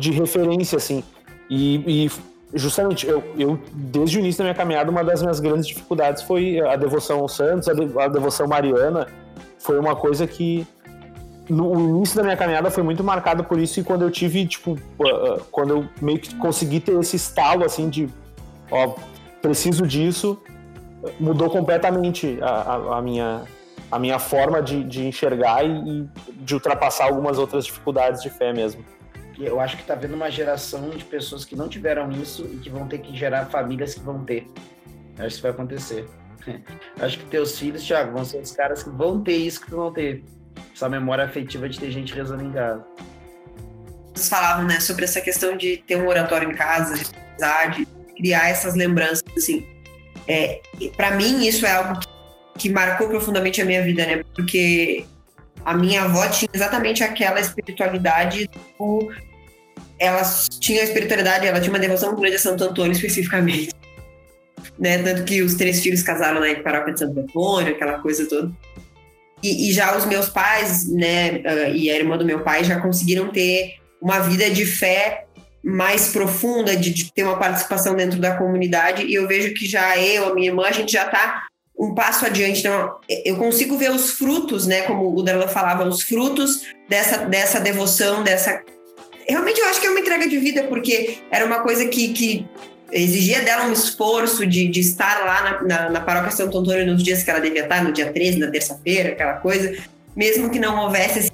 de referência, assim. E, e justamente, eu, eu, desde o início da minha caminhada, uma das minhas grandes dificuldades foi a devoção aos santos, a, de- a devoção mariana. Foi uma coisa que no início da minha caminhada foi muito marcado por isso e quando eu tive, tipo, ah, quando eu meio que consegui ter esse estalo, assim, de, ó, preciso disso, mudou completamente a, a- a minha, a minha forma de, de enxergar e, e de ultrapassar algumas outras dificuldades de fé mesmo. Eu acho que tá vendo uma geração de pessoas que não tiveram isso e que vão ter que gerar famílias que vão ter. Acho que isso vai acontecer. [laughs] Acho que teus filhos, Thiago, vão ser os caras que vão ter isso que não teve. Essa memória afetiva de ter gente rezando em casa. Vocês falavam, né, sobre essa questão de ter um oratório em casa, de amizade, criar essas lembranças, assim. É, para mim, isso é algo que, que marcou profundamente a minha vida, né? Porque a minha avó tinha exatamente aquela espiritualidade do... Ela tinha a espiritualidade, ela tinha uma devoção grande a Santo Antônio especificamente. Né? Tanto que os três filhos casaram na paróquia de Santo Antônio, aquela coisa toda. E, e já os meus pais, né, ah, e a irmã do meu pai já conseguiram ter uma vida de fé mais profunda, de, de ter uma participação dentro da comunidade. E eu vejo que já eu, a minha irmã, a gente já está um passo adiante. Então, eu consigo ver os frutos, né, como o Darlan falava, os frutos dessa, dessa devoção, dessa. Realmente eu acho que é uma entrega de vida, porque era uma coisa que, que exigia dela um esforço de, de estar lá na, na, na paróquia Santo Antônio nos dias que ela devia estar, no dia 13, na terça-feira, aquela coisa, mesmo que não houvesse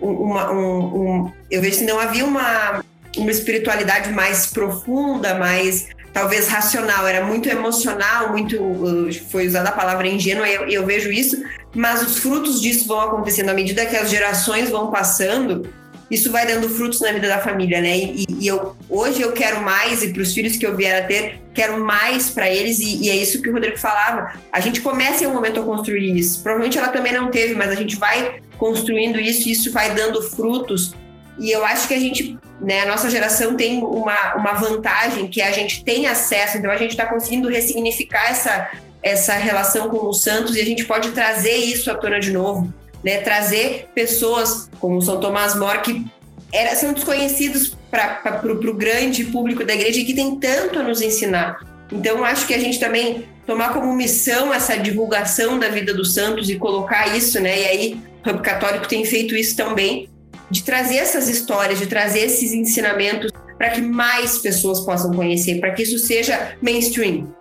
uma, um, um, eu vejo que não havia uma, uma espiritualidade mais profunda, mais talvez racional, era muito emocional, muito uh, foi usada a palavra ingênua, eu, eu vejo isso, mas os frutos disso vão acontecendo à medida que as gerações vão passando, isso vai dando frutos na vida da família, né? E, e eu hoje eu quero mais e para os filhos que eu vier a ter, quero mais para eles e, e, é isso que o Rodrigo falava. A gente começa em um momento a construir isso. Provavelmente ela também não teve, mas a gente vai construindo isso e isso vai dando frutos. E eu acho que a gente, né, a nossa geração tem uma, uma vantagem que a gente tem acesso, então a gente está conseguindo ressignificar essa, essa relação com os santos e a gente pode trazer isso à tona de novo né? Trazer pessoas como São Tomás More que era, são desconhecidos para o grande público da igreja e que tem tanto a nos ensinar. Então, acho que a gente também tomar como missão essa divulgação da vida dos santos e colocar isso, né? E aí, o Hub Católico tem feito isso também, de trazer essas histórias, de trazer esses ensinamentos para que mais pessoas possam conhecer, para que isso seja mainstream,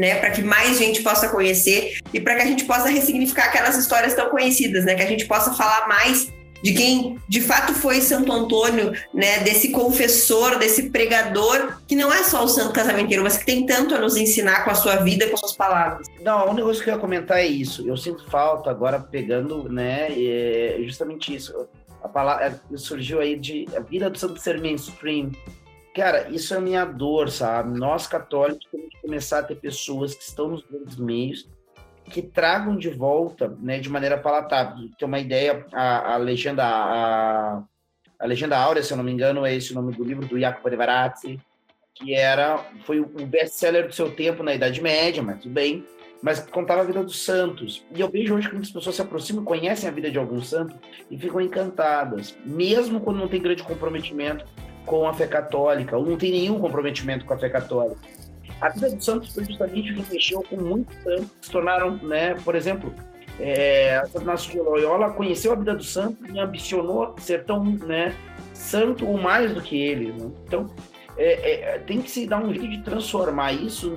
né, para que mais gente possa conhecer e para que a gente possa ressignificar aquelas histórias tão conhecidas, né, que a gente possa falar mais de quem de fato foi Santo Antônio, né, desse confessor, desse pregador, que não é só o santo casamenteiro, mas que tem tanto a nos ensinar com a sua vida, com as suas palavras. Não, o negócio que eu ia comentar é isso. Eu sinto falta agora pegando, né, é justamente isso. A palavra surgiu aí de a vida do santo ser mainstream, Cara, isso é minha dor, sabe? Nós católicos temos que começar a ter pessoas que estão nos grandes meios que tragam de volta, né, de maneira palatável. Tem uma ideia, a, a legenda a, a legenda áurea, se eu não me engano, é esse o nome do livro do Jacopo de Varazzi, que era foi o best-seller do seu tempo na Idade Média, mas tudo bem, mas contava a vida dos santos. E eu vejo hoje que muitas pessoas se aproximam, conhecem a vida de algum santo e ficam encantadas, mesmo quando não tem grande comprometimento com a fé católica, ou não tem nenhum comprometimento com a fé católica. A vida dos santos foi justamente o que mexeu com muitos santos que se tornaram, né, por exemplo, é, Inácio de Loyola conheceu a vida do santo e ambicionou ser tão né, santo ou mais do que ele. Né? Então, é, é, tem que se dar um jeito de transformar isso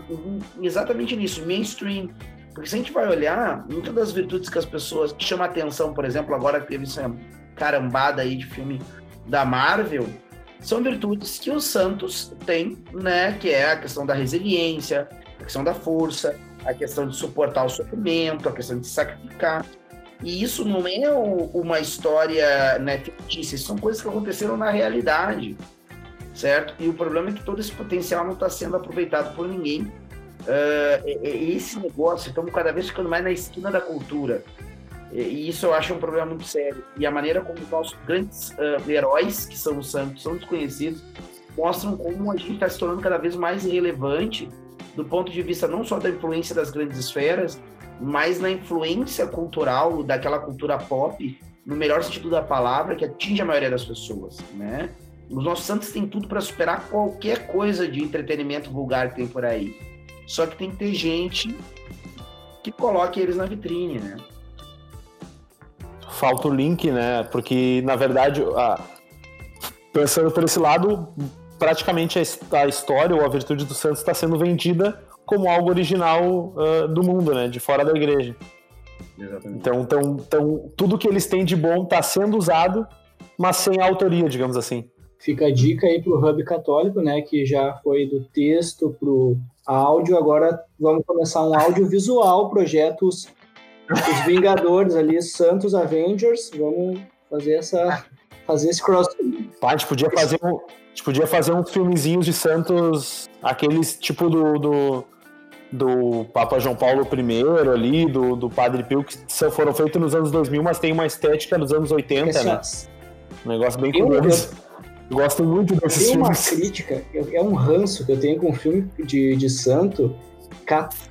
exatamente nisso, mainstream. Porque se a gente vai olhar, muitas das virtudes que as pessoas que chamam atenção, por exemplo, agora teve essa carambada aí de filme da Marvel, são virtudes que os santos têm, né? Que é a questão da resiliência, a questão da força, a questão de suportar o sofrimento, a questão de sacrificar. E isso não é uma história né, fictícia, são coisas que aconteceram na realidade, certo? E o problema é que todo esse potencial não está sendo aproveitado por ninguém. Uh, esse negócio, estamos cada vez ficando mais na esquina da cultura. E isso eu acho um problema muito sério. E a maneira como os nossos grandes uh, heróis, que são os santos, são desconhecidos, mostram como a gente está se tornando cada vez mais irrelevante do ponto de vista não só da influência das grandes esferas, mas na influência cultural daquela cultura pop, no melhor sentido da palavra, que atinge a maioria das pessoas, né? Os nossos santos têm tudo para superar qualquer coisa de entretenimento vulgar que tem por aí. Só que tem que ter gente que coloque eles na vitrine, né? Falta o link, né? Porque, na verdade, a... pensando por esse lado, praticamente a história ou a virtude do Santos está sendo vendida como algo original uh, do mundo, né? De fora da igreja. Exatamente. Então, então, então, tudo que eles têm de bom está sendo usado, mas sem autoria, digamos assim. Fica a dica aí pro Hub Católico, né? Que já foi do texto pro áudio, agora vamos começar um audiovisual, projetos os Vingadores ali, Santos Avengers, vamos fazer essa fazer esse cross. a gente podia fazer um, podia fazer uns filmezinhos de Santos, aqueles tipo do, do, do Papa João Paulo I ali, do, do Padre Pio, que foram feitos nos anos 2000, mas tem uma estética dos anos 80, né? Um negócio bem curioso. Eu gosto muito desses tem filmes. Tem uma crítica, é um ranço que eu tenho com o filme de, de santo,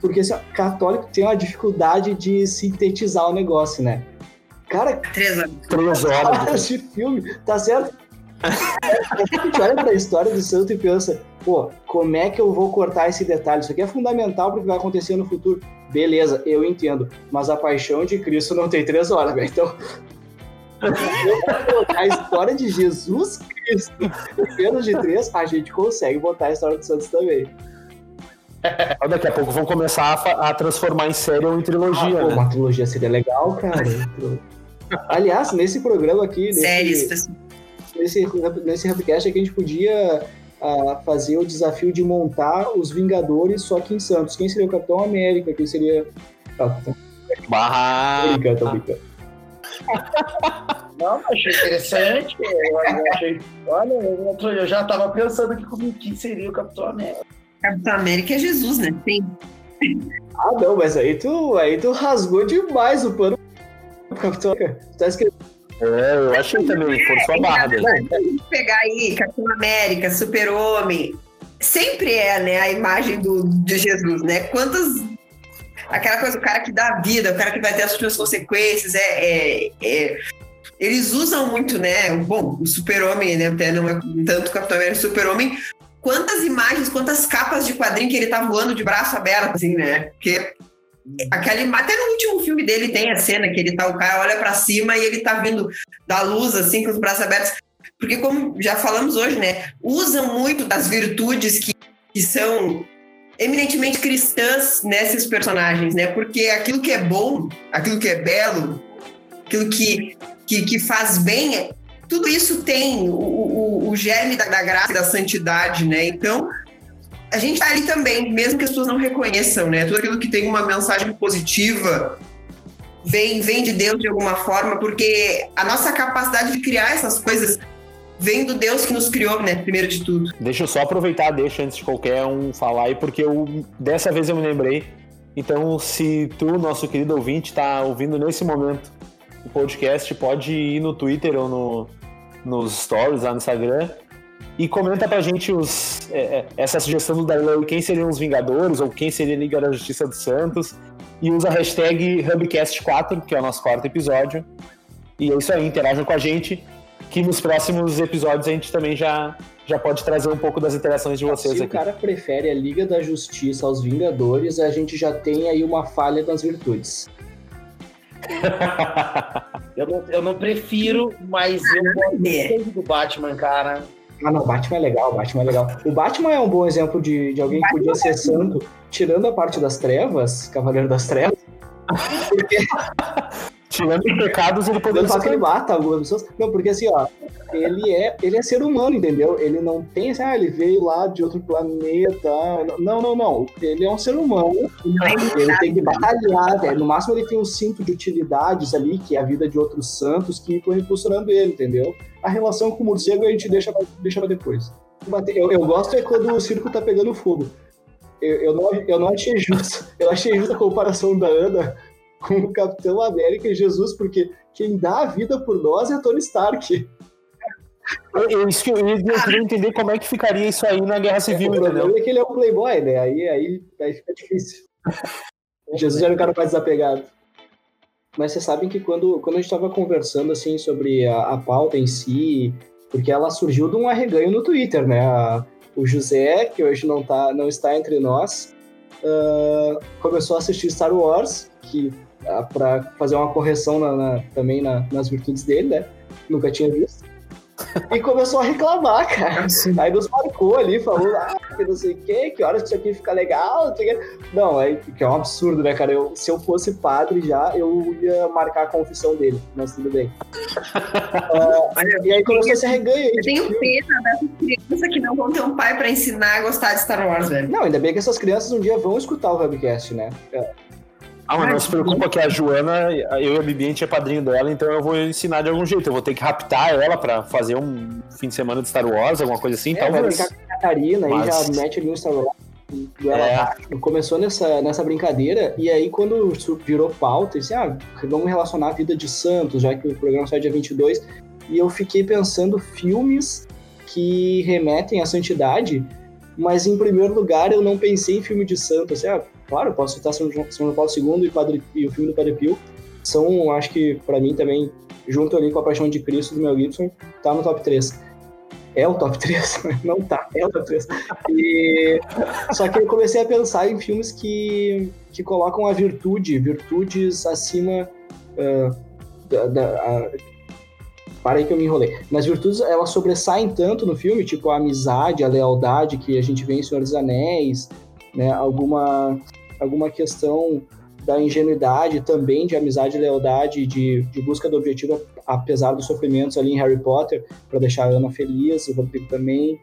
porque assim, católico tem uma dificuldade de sintetizar o negócio, né? Cara, três horas, três [laughs] horas de filme, tá certo? a gente olha pra história do santo e pensa, pô, como é que eu vou cortar esse detalhe? Isso aqui é fundamental para o que vai acontecer no futuro. Beleza, eu entendo, mas a paixão de Cristo não tem três horas, velho. Então, a história de Jesus Cristo em menos de três, a gente consegue botar a história dos santos também. Daqui a pouco vão começar a, a transformar em série ou em trilogia. Ah, pô, né? Uma trilogia seria legal, cara. Aliás, nesse programa aqui. Nesse, Séries, nesse, nesse Rapcast aqui a gente podia uh, fazer o desafio de montar os Vingadores só que em Santos. Quem seria o Capitão América? Quem seria. Ah, Barra! Tô brincando, tô brincando. Não, achei interessante. Eu achei, olha, eu já estava pensando que como que seria o Capitão América. Capitão América é Jesus, né? Sim. Ah, não, mas aí tu, aí tu rasgou demais o pano Capitão América. Tá escrito. É, eu achei também, forçou a barra dele. pegar aí Capitão América, Super-Homem, sempre é, né, a imagem do, de Jesus, né? Quantas aquela coisa, o cara que dá vida, o cara que vai ter as suas consequências, é, é, é eles usam muito, né? Bom, o Super-Homem, né? Até não é tanto o Capitão América, o Super-Homem. Quantas imagens, quantas capas de quadrinho que ele tá voando de braço aberto, assim, né? Porque aquela até no último filme dele tem a cena que ele tá, o cara olha para cima e ele tá vindo da luz, assim, com os braços abertos. Porque, como já falamos hoje, né? Usam muito das virtudes que, que são eminentemente cristãs nesses personagens, né? Porque aquilo que é bom, aquilo que é belo, aquilo que que, que faz bem, tudo isso tem o, o, o germe da, da, graça da santidade, né? Então, a gente está ali também, mesmo que as pessoas não reconheçam, né? Tudo aquilo que tem uma mensagem positiva vem, vem de Deus de alguma forma, porque a nossa capacidade de criar essas coisas vem do Deus que nos criou, né? Primeiro de tudo. Deixa eu só aproveitar, deixa antes de qualquer um falar aí, porque eu, dessa vez eu me lembrei. Então, se tu, nosso querido ouvinte, está ouvindo nesse momento o podcast, pode ir no Twitter ou no, nos stories lá no Instagram e comenta pra gente os, é, é essa sugestão do Darlan, quem seriam os Vingadores ou quem seria a Liga da Justiça dos Santos e usa a hashtag Hubcast4, que é o nosso quarto episódio. E é isso aí, interajam com a gente, que nos próximos episódios a gente também já, já pode trazer um pouco das interações de vocês Se aqui. Se o cara prefere a Liga da Justiça aos Vingadores, a gente já tem aí uma falha nas virtudes. [laughs] eu, não, eu não prefiro, mas eu gosto do Batman, cara. Ah, não, Batman é legal, Batman é legal. O Batman é um bom exemplo de, de alguém que podia ser santo, tirando a parte das trevas, Cavaleiro das Trevas. Porque Tirando pecados, ele poderia ser. que ele mata algumas pessoas. Não, porque assim, ó, ele é, ele é ser humano, entendeu? Ele não tem assim, ah, ele veio lá de outro planeta. Não, não, não. Ele é um ser humano. Ele tem que batalhar, velho. No máximo, ele tem um cinto de utilidades ali, que é a vida de outros santos, que estão impulsionando ele, entendeu? A relação com o morcego a gente deixa, deixa pra depois. Eu, eu gosto é quando o circo tá pegando fogo. Eu, eu, não, eu não achei justo. [laughs] Eu achei justa a comparação da Ana com o Capitão América e Jesus, porque quem dá a vida por nós é Tony Stark. Eu, eu, eu, queria entender como é que ficaria isso aí na Guerra Civil, é, o entendeu? é que ele é um playboy, né? Aí, aí, aí fica difícil. [laughs] Jesus era o cara mais desapegado. Mas vocês sabem que quando, quando a gente estava conversando assim sobre a, a, pauta em si, porque ela surgiu de um arreganho no Twitter, né? A, o José, que hoje não, tá, não está entre nós, uh, começou a assistir Star Wars, que para fazer uma correção na, na, também na, nas virtudes dele, né? Nunca tinha visto. E começou a reclamar, cara. Aí nos marcou ali, falou, ah, que não sei o quê, que horas que isso aqui fica legal, não sei o quê. Não, é, que é um absurdo, né, cara? Eu, se eu fosse padre já, eu ia marcar a confissão dele, mas tudo bem. [laughs] uh, e aí começou esse reganho aí. Eu tenho pena dessas crianças que não vão ter um pai pra ensinar a gostar de Star Wars, velho. Não, ainda bem que essas crianças um dia vão escutar o webcast, né? É. Ah, mas não se preocupa que a Joana, eu e a Bibi, a gente é padrinho dela, então eu vou ensinar de algum jeito. Eu vou ter que raptar ela pra fazer um fim de semana de Star Wars, alguma coisa assim, é, talvez. Vai brincar com a Catarina mas... e já mete ali um Star Wars. É. Começou nessa, nessa brincadeira, e aí quando virou pauta, disse, ah, vamos relacionar a vida de Santos, já que o programa sai dia 22, e eu fiquei pensando filmes que remetem à santidade, mas em primeiro lugar eu não pensei em filme de santo, assim, ah, claro, posso citar São João Paulo II e, Padre, e o filme do Padre Pio, são, acho que, para mim também, junto ali com a Paixão de Cristo do Mel Gibson, tá no top 3. É o top 3? [laughs] Não tá, é o top 3. E... [laughs] Só que eu comecei a pensar em filmes que, que colocam a virtude, virtudes acima uh, da, da para aí que eu me enrolei. Mas virtudes, elas sobressaem tanto no filme, tipo a amizade, a lealdade que a gente vê em Senhor dos Anéis, né? Alguma alguma questão da ingenuidade também, de amizade e lealdade, de, de busca do objetivo, apesar dos sofrimentos ali em Harry Potter, para deixar a Ana feliz, o Rodrigo também.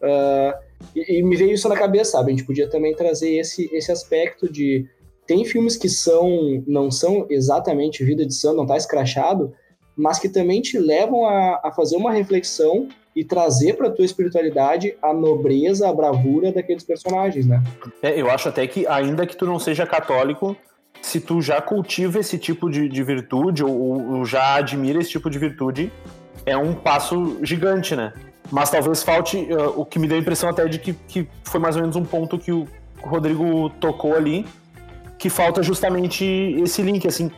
Uh, e, e, me veio isso na cabeça, sabe? A gente podia também trazer esse, esse aspecto de. Tem filmes que são não são exatamente vida de santo, não tá escrachado, mas que também te levam a, a fazer uma reflexão e trazer para tua espiritualidade a nobreza, a bravura daqueles personagens, né? É, eu acho até que, ainda que tu não seja católico, se tu já cultiva esse tipo de, de virtude ou, ou, já admira esse tipo de virtude, é um passo gigante, né? Mas talvez falte, uh, o que me deu a impressão até de que, que foi mais ou menos um ponto que o Rodrigo tocou ali, que falta justamente esse link, assim.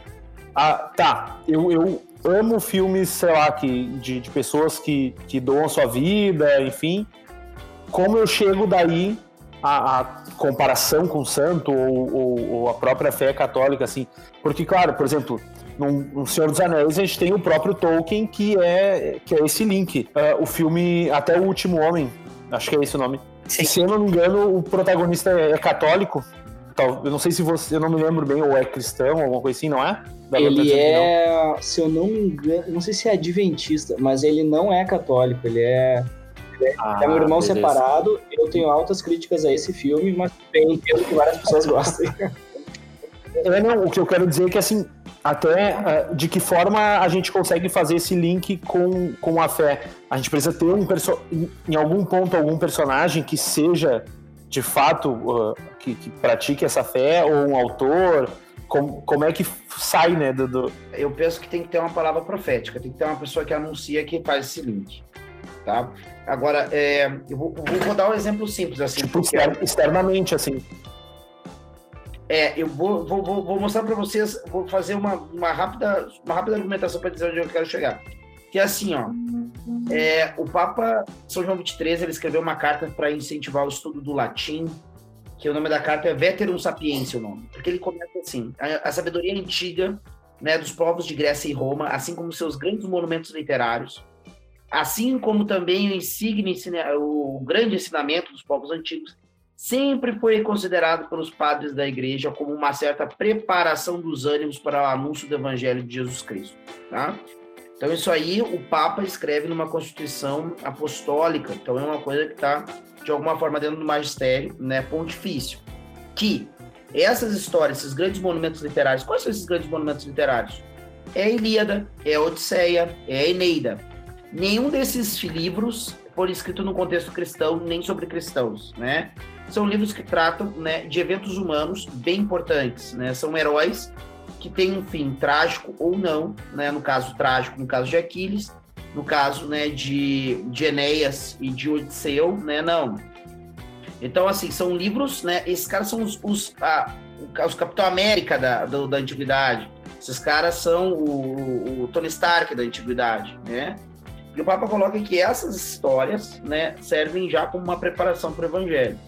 Ah, tá, eu, eu amo filmes, sei lá, que, de, de pessoas que, que doam sua vida, enfim. Como eu chego daí a, a comparação com o santo ou, ou, ou, a própria fé católica, assim? Porque, claro, por exemplo, no, Senhor dos Anéis a gente tem o próprio Tolkien que é, que é esse link. Uh, o filme Até o Último Homem, acho que é esse o nome. Sim. Se eu não me engano, o protagonista é católico. Eu não sei se você, eu não me lembro bem, ou é cristão, alguma coisa assim, não é? Da ele é, se eu não me engano, não sei se é adventista, mas ele não é católico, ele é, ele é, ah, é meu irmão beleza. separado. Eu tenho altas críticas a esse filme, mas eu entendo que várias pessoas gostam. [laughs] [laughs] É, não, o que eu quero dizer é que, assim, até uh, de que forma a gente consegue fazer esse link com, com a fé. A gente precisa ter um em algum ponto algum personagem que seja de fato uh, que, que, pratique essa fé ou um autor como, como é que sai, né, do, Eu penso que tem que ter uma palavra profética, tem que ter uma pessoa que anuncia que faz esse link, tá? Agora, é, eu vou, vou, dar um exemplo simples, assim. Tipo, porque... externamente, assim. É, eu vou, vou, vou mostrar para vocês, vou fazer uma, uma, rápida, uma rápida argumentação para dizer onde eu quero chegar. Que é assim, ó, é, o Papa São João XXIII, ele escreveu uma carta para incentivar o estudo do latim, que o nome da carta é Veterum Sapientia, o nome. Porque ele começa assim: a, a sabedoria antiga né, dos povos de Grécia e Roma, assim como seus grandes monumentos literários, assim como também o insigne, o grande ensinamento dos povos antigos, sempre foi considerado pelos padres da igreja como uma certa preparação dos ânimos para o anúncio do evangelho de Jesus Cristo. Tá? Então, isso aí o Papa escreve numa constituição apostólica, então é uma coisa que está de alguma forma dentro do magistério, né, pontifício, que essas histórias, esses grandes monumentos literários, quais são esses grandes monumentos literários? É a Ilíada, é a Odisseia, é a Eneida. Nenhum desses livros foi escrito no contexto cristão, nem sobre cristãos, né? São livros que tratam né, de eventos humanos bem importantes, né? São heróis que têm um fim trágico ou não, né? No caso trágico, no caso de Aquiles, no caso né, de, de Enéas e de Odisseu, né, não. Então, assim, são livros, né, esses caras são os, os, a, os Capitão América da, do, da Antiguidade, esses caras são o, o, Tony Stark da Antiguidade, né? E o Papa coloca que essas histórias, né, servem já como uma preparação para o Evangelho.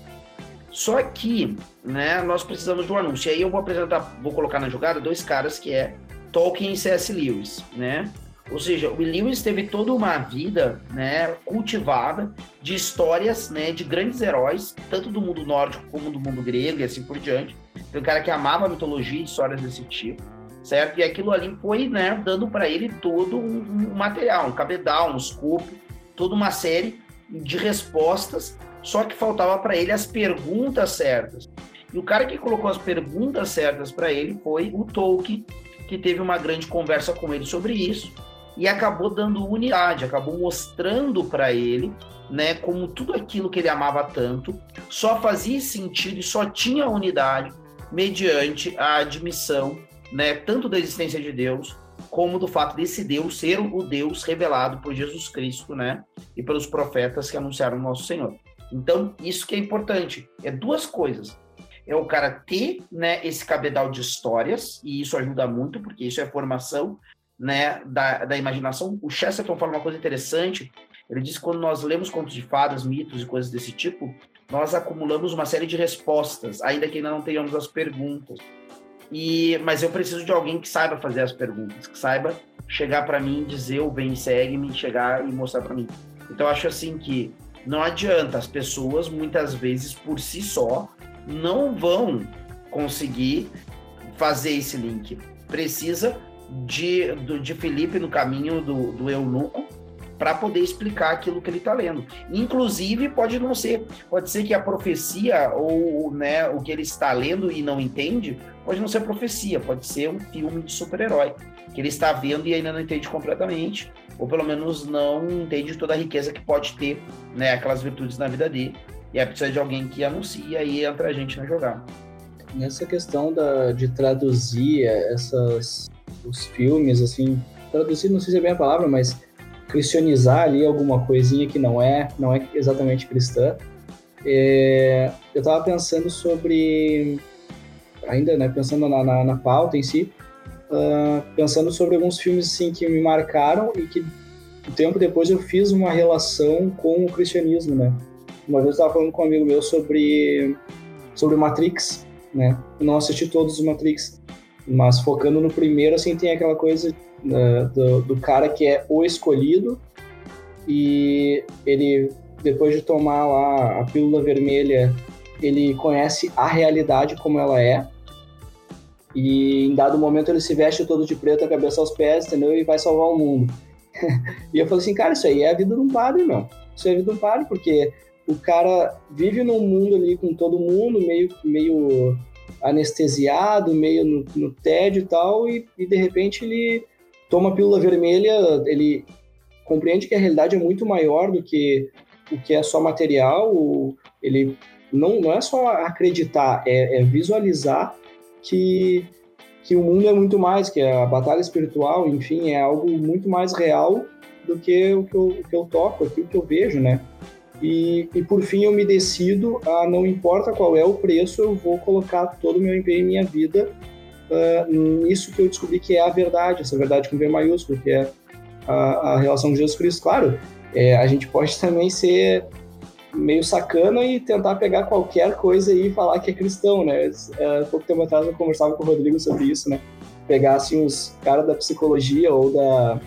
Só que, né, nós precisamos de um anúncio. E aí eu vou apresentar, vou colocar na jogada dois caras que é Tolkien e C.S. Lewis, né? Ou seja, o Lewis teve toda uma vida né, cultivada de histórias né, de grandes heróis, tanto do mundo nórdico como do mundo grego e assim por diante. Tem um cara que amava a mitologia e histórias desse tipo, certo? E aquilo ali foi né, dando para ele todo um, um, material, um cabedal, um escopo, toda uma série de respostas, só que faltava para ele as perguntas certas. E o cara que colocou as perguntas certas para ele foi o Tolkien, que teve uma grande conversa com ele sobre isso e acabou dando unidade, acabou mostrando para ele, né, como tudo aquilo que ele amava tanto só fazia sentido e só tinha unidade mediante a admissão, né, tanto da existência de Deus como do fato desse Deus ser o Deus revelado por Jesus Cristo, né, e pelos profetas que anunciaram o nosso Senhor. Então, isso que é importante, é duas coisas. É o cara ter, né, esse cabedal de histórias, e isso ajuda muito, porque isso é formação, né, da, da imaginação. O Chesterton fala uma coisa interessante. Ele diz que quando nós lemos contos de fadas, mitos e coisas desse tipo, nós acumulamos uma série de respostas, ainda que ainda não tenhamos as perguntas. E, mas eu preciso de alguém que saiba fazer as perguntas, que saiba chegar para mim, dizer o bem segue-me, chegar e mostrar para mim. Então eu acho assim que não adianta as pessoas muitas vezes por si só não vão conseguir fazer esse link. Precisa de, do, de Felipe no caminho do, do eunuco, para poder explicar aquilo que ele está lendo. Inclusive, pode não ser, pode ser que a profecia ou né, o que ele está lendo e não entende, pode não ser profecia, pode ser um filme de super-herói que ele está vendo e ainda não entende completamente, ou pelo menos não entende toda a riqueza que pode ter, né, aquelas virtudes na vida dele. E aí precisa de alguém que anuncie e aí entra a gente na jogada. Nessa questão da, de traduzir essas, os filmes, assim, traduzir não sei se é bem a palavra, mas cristianizar ali alguma coisinha que não é, não é exatamente cristã. É, eu estava pensando sobre, ainda, né, pensando na, na, na pauta em si, uh, pensando sobre alguns filmes assim que me marcaram e que um tempo depois eu fiz uma relação com o cristianismo, né? Uma vez eu estava falando com um amigo meu sobre sobre Matrix, né? Eu não assisti todos os Matrix, mas focando no primeiro, assim, tem aquela coisa uh, do, do cara que é o escolhido e ele depois de tomar lá a pílula vermelha, ele conhece a realidade como ela é e em dado momento ele se veste todo de preto, a cabeça aos pés, entendeu? E vai salvar o mundo. [laughs] e eu falei assim, cara, isso aí é a vida de um padre, meu. Isso é a vida de um padre, porque o cara vive num mundo ali com todo mundo, meio, meio anestesiado, meio no, no tédio e tal, e, e de repente ele toma a pílula vermelha, ele compreende que a realidade é muito maior do que o que é só material, ele não, não é só acreditar, é, é visualizar que, que o mundo é muito mais, que a batalha espiritual, enfim, é algo muito mais real do que o que eu, o que eu toco, aquilo que eu vejo, né? E, e por fim eu me decido a não importa qual é o preço, eu vou colocar todo o meu empenho e minha vida uh, nisso que eu descobri que é a verdade, essa verdade com V maiúsculo, que é a, a relação de Jesus Cristo. Claro, é, a gente pode [laughs] também ser meio sacana e tentar pegar qualquer coisa e falar que é cristão, né? É, pouco tempo atrás eu conversava com o Rodrigo sobre isso, né? Pegar assim os caras da psicologia ou da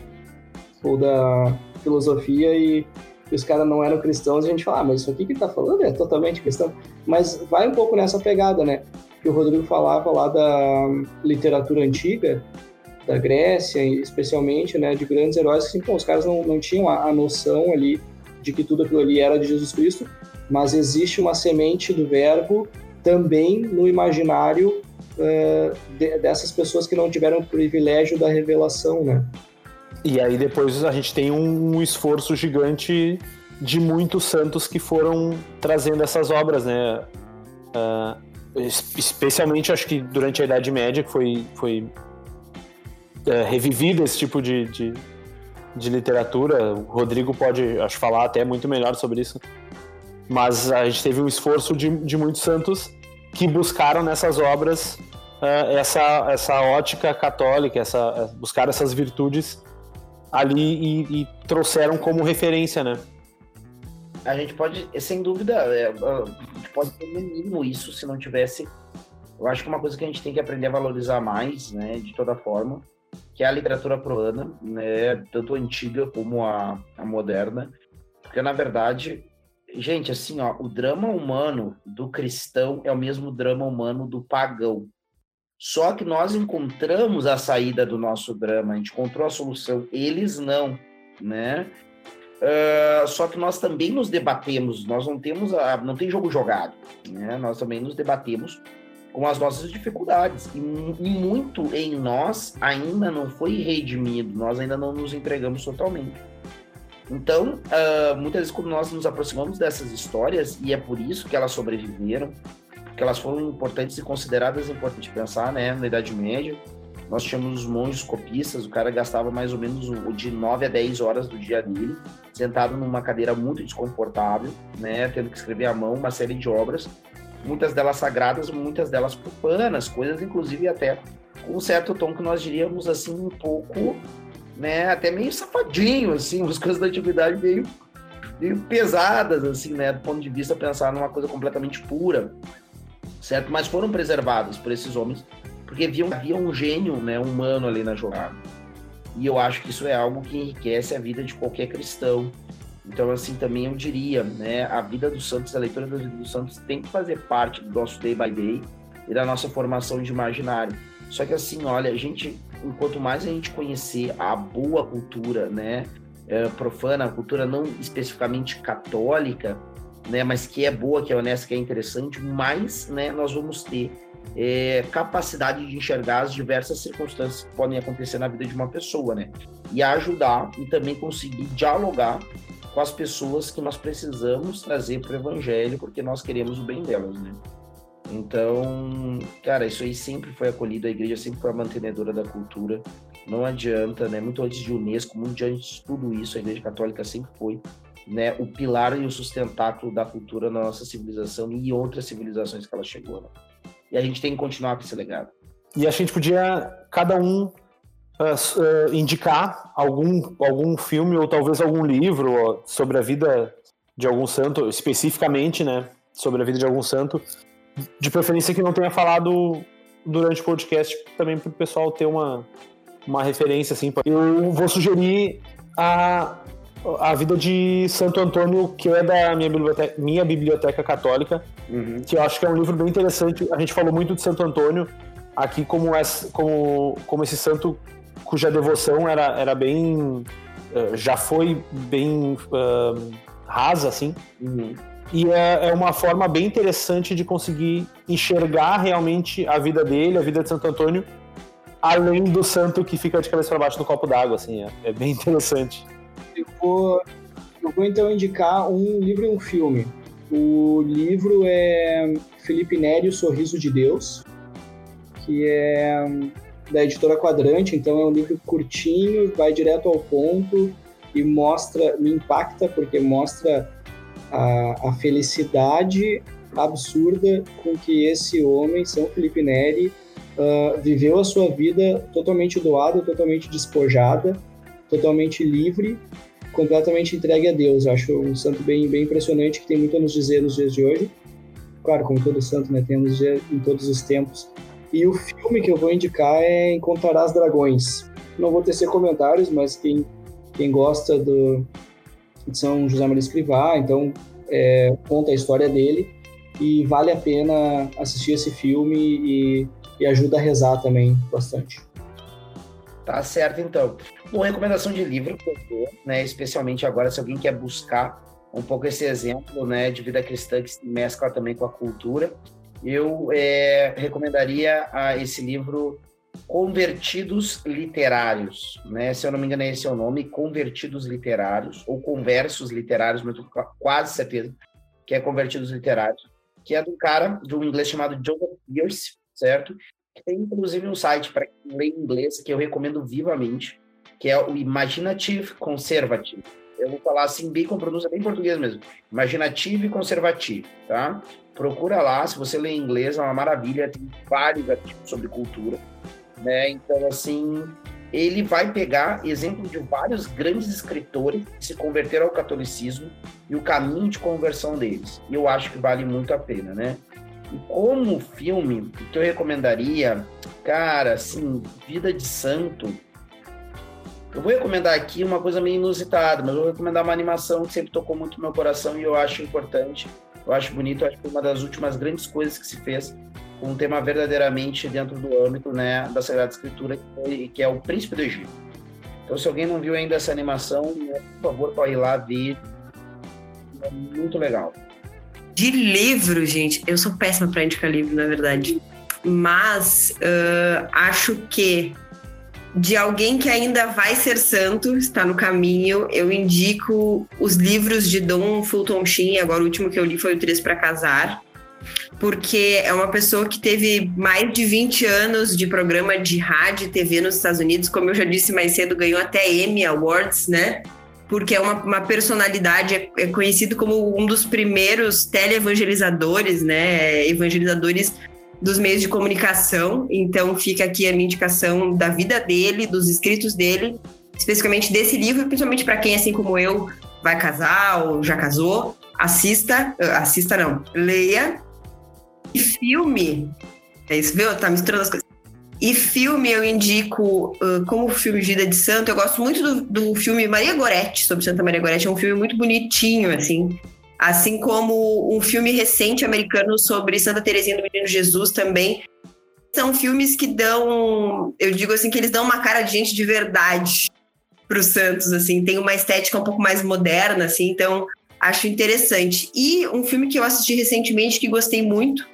ou da filosofia e, e os caras não eram cristãos, a gente fala, ah, mas isso aqui que tá falando é totalmente cristão. Mas vai um pouco nessa pegada, né? Que o Rodrigo falava lá da literatura antiga, da Grécia, especialmente, né? De grandes heróis, que assim, pô, os caras não, não tinham a, a noção ali de que tudo aquilo ali era de Jesus Cristo, mas existe uma semente do verbo também no imaginário uh, de, dessas pessoas que não tiveram o privilégio da revelação, né? E aí depois a gente tem um esforço gigante de muitos santos que foram trazendo essas obras, né? Uh, especialmente, acho que durante a Idade Média, que foi, foi uh, revivido esse tipo de, de, de literatura. O Rodrigo pode, acho, falar até muito melhor sobre isso. Mas a gente teve um esforço de, de muitos santos que buscaram nessas obras uh, essa, essa ótica católica, essa, buscaram essas virtudes ali e, e, trouxeram como referência, né? A gente pode, sem dúvida, é, a gente pode ter mínimo isso se não tivesse. Eu acho que uma coisa que a gente tem que aprender a valorizar mais, né, de toda forma, que é a literatura proana, né, tanto a antiga como a, a moderna, porque na verdade, gente, assim, ó, o drama humano do cristão é o mesmo drama humano do pagão. Só que nós encontramos a saída do nosso drama, a gente encontrou a solução, eles não, né? Uh, só que nós também nos debatemos, nós não temos a, não tem jogo jogado, né? Nós também nos debatemos com as nossas dificuldades. E, e, muito em nós ainda não foi redimido, nós ainda não nos entregamos totalmente. Então, uh, muitas vezes, quando nós nos aproximamos dessas histórias, e é por isso que elas sobreviveram, que elas foram importantes e consideradas importantes pensar, né, na Idade Média, nós tínhamos os monges copistas, o cara gastava mais ou menos de 9 a 10 horas do dia dele, sentado numa cadeira muito desconfortável, né, tendo que escrever à mão uma série de obras, muitas delas sagradas, muitas delas profanas, coisas inclusive até com um certo tom que nós diríamos assim um pouco, né, até meio safadinho, assim, umas coisas da antiguidade meio, meio pesadas, assim, né, do ponto de vista pensar numa coisa completamente pura, certo? Mas foram preservadas por esses homens porque viam, havia um gênio, né, humano ali na jogada. E eu acho que isso é algo que enriquece a vida de qualquer cristão, então, assim, também eu diria, né, a vida dos santos, a leitura da vida dos santos tem que fazer parte do nosso day by day e da nossa formação de imaginário. Só que, assim, olha, a gente, enquanto mais a gente conhecer a boa cultura, né, é, profana, a cultura não especificamente católica, né, mas que é boa, que é honesta, que é interessante, mais né, nós vamos ter é, capacidade de enxergar as diversas circunstâncias que podem acontecer na vida de uma pessoa, né? E ajudar e também conseguir dialogar com as pessoas que nós precisamos trazer para o evangelho, porque nós queremos o bem delas, né? Então, cara, isso aí sempre foi acolhido, a igreja sempre foi a mantenedora da cultura. Não adianta, né? Muito antes de Unesco, muito antes de tudo isso, a igreja católica sempre foi né, o pilar e o sustentáculo da cultura na nossa civilização e outras civilizações que ela chegou, né? E a gente tem que continuar com esse legado. E a gente podia, cada um, uh, uh, indicar algum, algum filme ou talvez algum livro sobre a vida de algum santo, especificamente, né? Sobre a vida de algum santo, de preferência que não tenha falado durante o podcast, também para o pessoal ter uma, uma referência, assim. Eu vou sugerir a, a vida de Santo Antônio, que é da minha biblioteca, minha biblioteca católica, uhum. que eu acho que é um livro bem interessante. A gente falou muito de Santo Antônio aqui como, esse, como, como esse santo cuja devoção era, era bem. Eh, já foi bem uh, rasa, assim. Uhum. E é, é uma forma bem interessante de conseguir enxergar realmente a vida dele, a vida de Santo Antônio, além do santo que fica de cabeça para baixo no copo d'água, assim. É, é bem [laughs] interessante. Eu vou, eu vou então indicar um livro e um filme. O livro é Felipe Neri, O Sorriso de Deus, que é da editora Quadrante, então é um livro curtinho, vai direto ao ponto e mostra, me impacta porque mostra a, a felicidade absurda com que esse homem, São Felipe Neri, uh, viveu a sua vida totalmente doada, totalmente despojada, totalmente livre completamente entregue a Deus. Eu acho um santo bem, bem impressionante que tem muito a nos dizer nos dias de hoje. Claro, como todo santo, né, tem a nos dizer em todos os tempos. E o filme que eu vou indicar é Encontrarás Dragões. Não vou tecer comentários, mas quem, quem gosta do, de São José Maria Escrivá, então é, conta a história dele e vale a pena assistir esse filme e, e ajuda a rezar também bastante. Tá certo, então. Bom, recomendação de livro né? Especialmente agora, se alguém quer buscar um pouco esse exemplo, né, de vida cristã que se mescla também com a cultura, eu é, recomendaria a esse livro Convertidos Literários, né? Se eu não me engano, esse é o nome, Convertidos Literários, ou Conversos Literários, mas eu quase certeza que é Convertidos Literários, que é de um cara, de um inglês chamado Joseph Pierce, certo? Tem inclusive um site para quem lê inglês que eu recomendo vivamente, que é o Imaginative Conservative. Eu vou falar assim, bem com pronúncia bem português mesmo. Imaginative Conservative, tá? Procura lá, se você lê inglês, é uma maravilha, tem vários artigos sobre cultura, né? Então, assim, ele vai pegar exemplo de vários grandes escritores que se converteram ao catolicismo e o caminho de conversão deles. E eu acho que vale muito a pena, né? Como filme, que eu recomendaria, cara, assim, Vida de Santo. Eu vou recomendar aqui uma coisa meio inusitada, mas eu vou recomendar uma animação que sempre tocou muito no meu coração e eu acho importante, eu acho bonito, eu acho que uma das últimas grandes coisas que se fez com um tema verdadeiramente dentro do âmbito né, da Sagrada Escritura, que, foi, que é o Príncipe do Egito. Então, se alguém não viu ainda essa animação, né, por favor, pode ir lá ver. É muito legal. De livro, gente, eu sou péssima para indicar livro, na verdade. Mas uh, acho que de alguém que ainda vai ser santo, está no caminho, eu indico os livros de Dom Fulton Sheen. Agora, o último que eu li foi o Três para Casar, porque é uma pessoa que teve mais de 20 anos de programa de rádio e TV nos Estados Unidos. Como eu já disse mais cedo, ganhou até Emmy Awards, né? Porque é uma, uma personalidade, é, é, conhecido como um dos primeiros televangelizadores, né? Evangelizadores dos meios de comunicação. Então fica aqui a minha indicação da vida dele, dos escritos dele, especificamente desse livro, principalmente para quem, assim como eu, vai casar ou já casou. Assista, assista não, leia. E filme, é isso, viu? Tá misturando as coisas. E filme eu indico uh, como filme Vida de Santo. Eu gosto muito do, do filme Maria Goretti, sobre Santa Maria Goretti. É um filme muito bonitinho, assim. Assim como um filme recente americano sobre Santa Teresinha do Menino Jesus também. São filmes que dão, eu digo assim, que eles dão uma cara de gente de verdade pro Santos, assim, tem uma estética um pouco mais moderna, assim, então acho interessante. E um filme que eu assisti recentemente que gostei muito,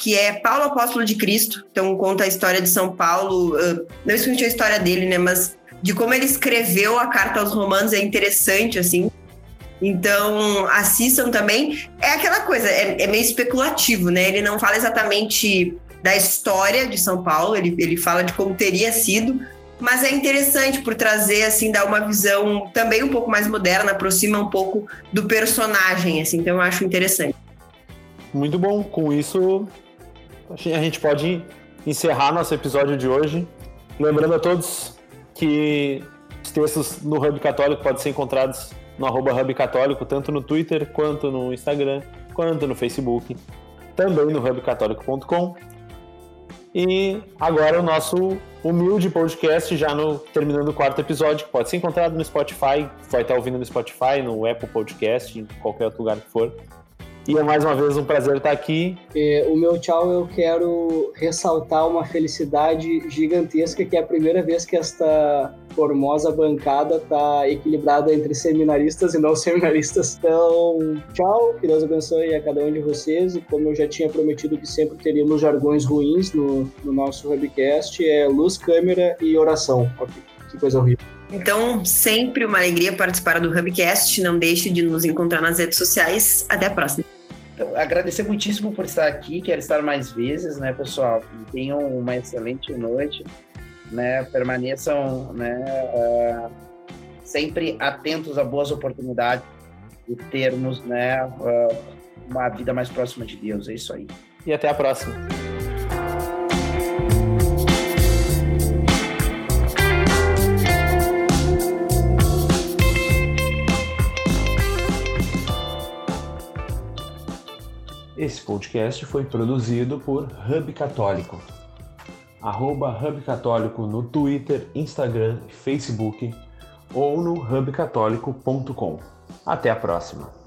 que é Paulo Apóstolo de Cristo, então conta a história de São Paulo, não escutei a história dele, né, mas de como ele escreveu a carta aos romanos é interessante, assim, então, assistam também. É aquela coisa, é, é, meio especulativo, né? Ele não fala exatamente da história de São Paulo, ele, ele fala de como teria sido, mas é interessante por trazer, assim, dar uma visão também um pouco mais moderna, aproxima um pouco do personagem, assim, então eu acho interessante. Muito bom, com isso a gente pode encerrar nosso episódio de hoje. Lembrando a todos que os textos no Hub Católico podem ser encontrados no arroba Hub Católico, tanto no Twitter, quanto no Instagram, quanto no Facebook, também no hubcatólico.com. E agora o nosso humilde podcast, já no terminando o quarto episódio, que pode ser encontrado no Spotify, vai estar ouvindo no Spotify, no Apple Podcast, em qualquer outro lugar que for. E é mais uma vez um prazer estar aqui. É, o meu tchau eu quero ressaltar uma felicidade gigantesca, que é a primeira vez que esta formosa bancada está equilibrada entre seminaristas e não seminaristas. Então, tchau, que Deus abençoe a cada um de vocês. E como eu já tinha prometido que sempre teríamos jargões ruins no, no nosso webcast, é luz, câmera e oração. Que coisa horrível. Então, sempre uma alegria participar do Hubcast. Não deixe de nos encontrar nas redes sociais. Até a próxima. Então, agradecer muitíssimo por estar aqui. Quero estar mais vezes, né, pessoal? Tenham uma excelente noite. Né? Permaneçam né, uh, sempre atentos a boas oportunidades e termos né, uh, uma vida mais próxima de Deus. É isso aí. E até a próxima. Esse podcast foi produzido por Hub Católico. Arroba Hub Católico no Twitter, Instagram, Facebook ou no hubcatólico.com. Até a próxima!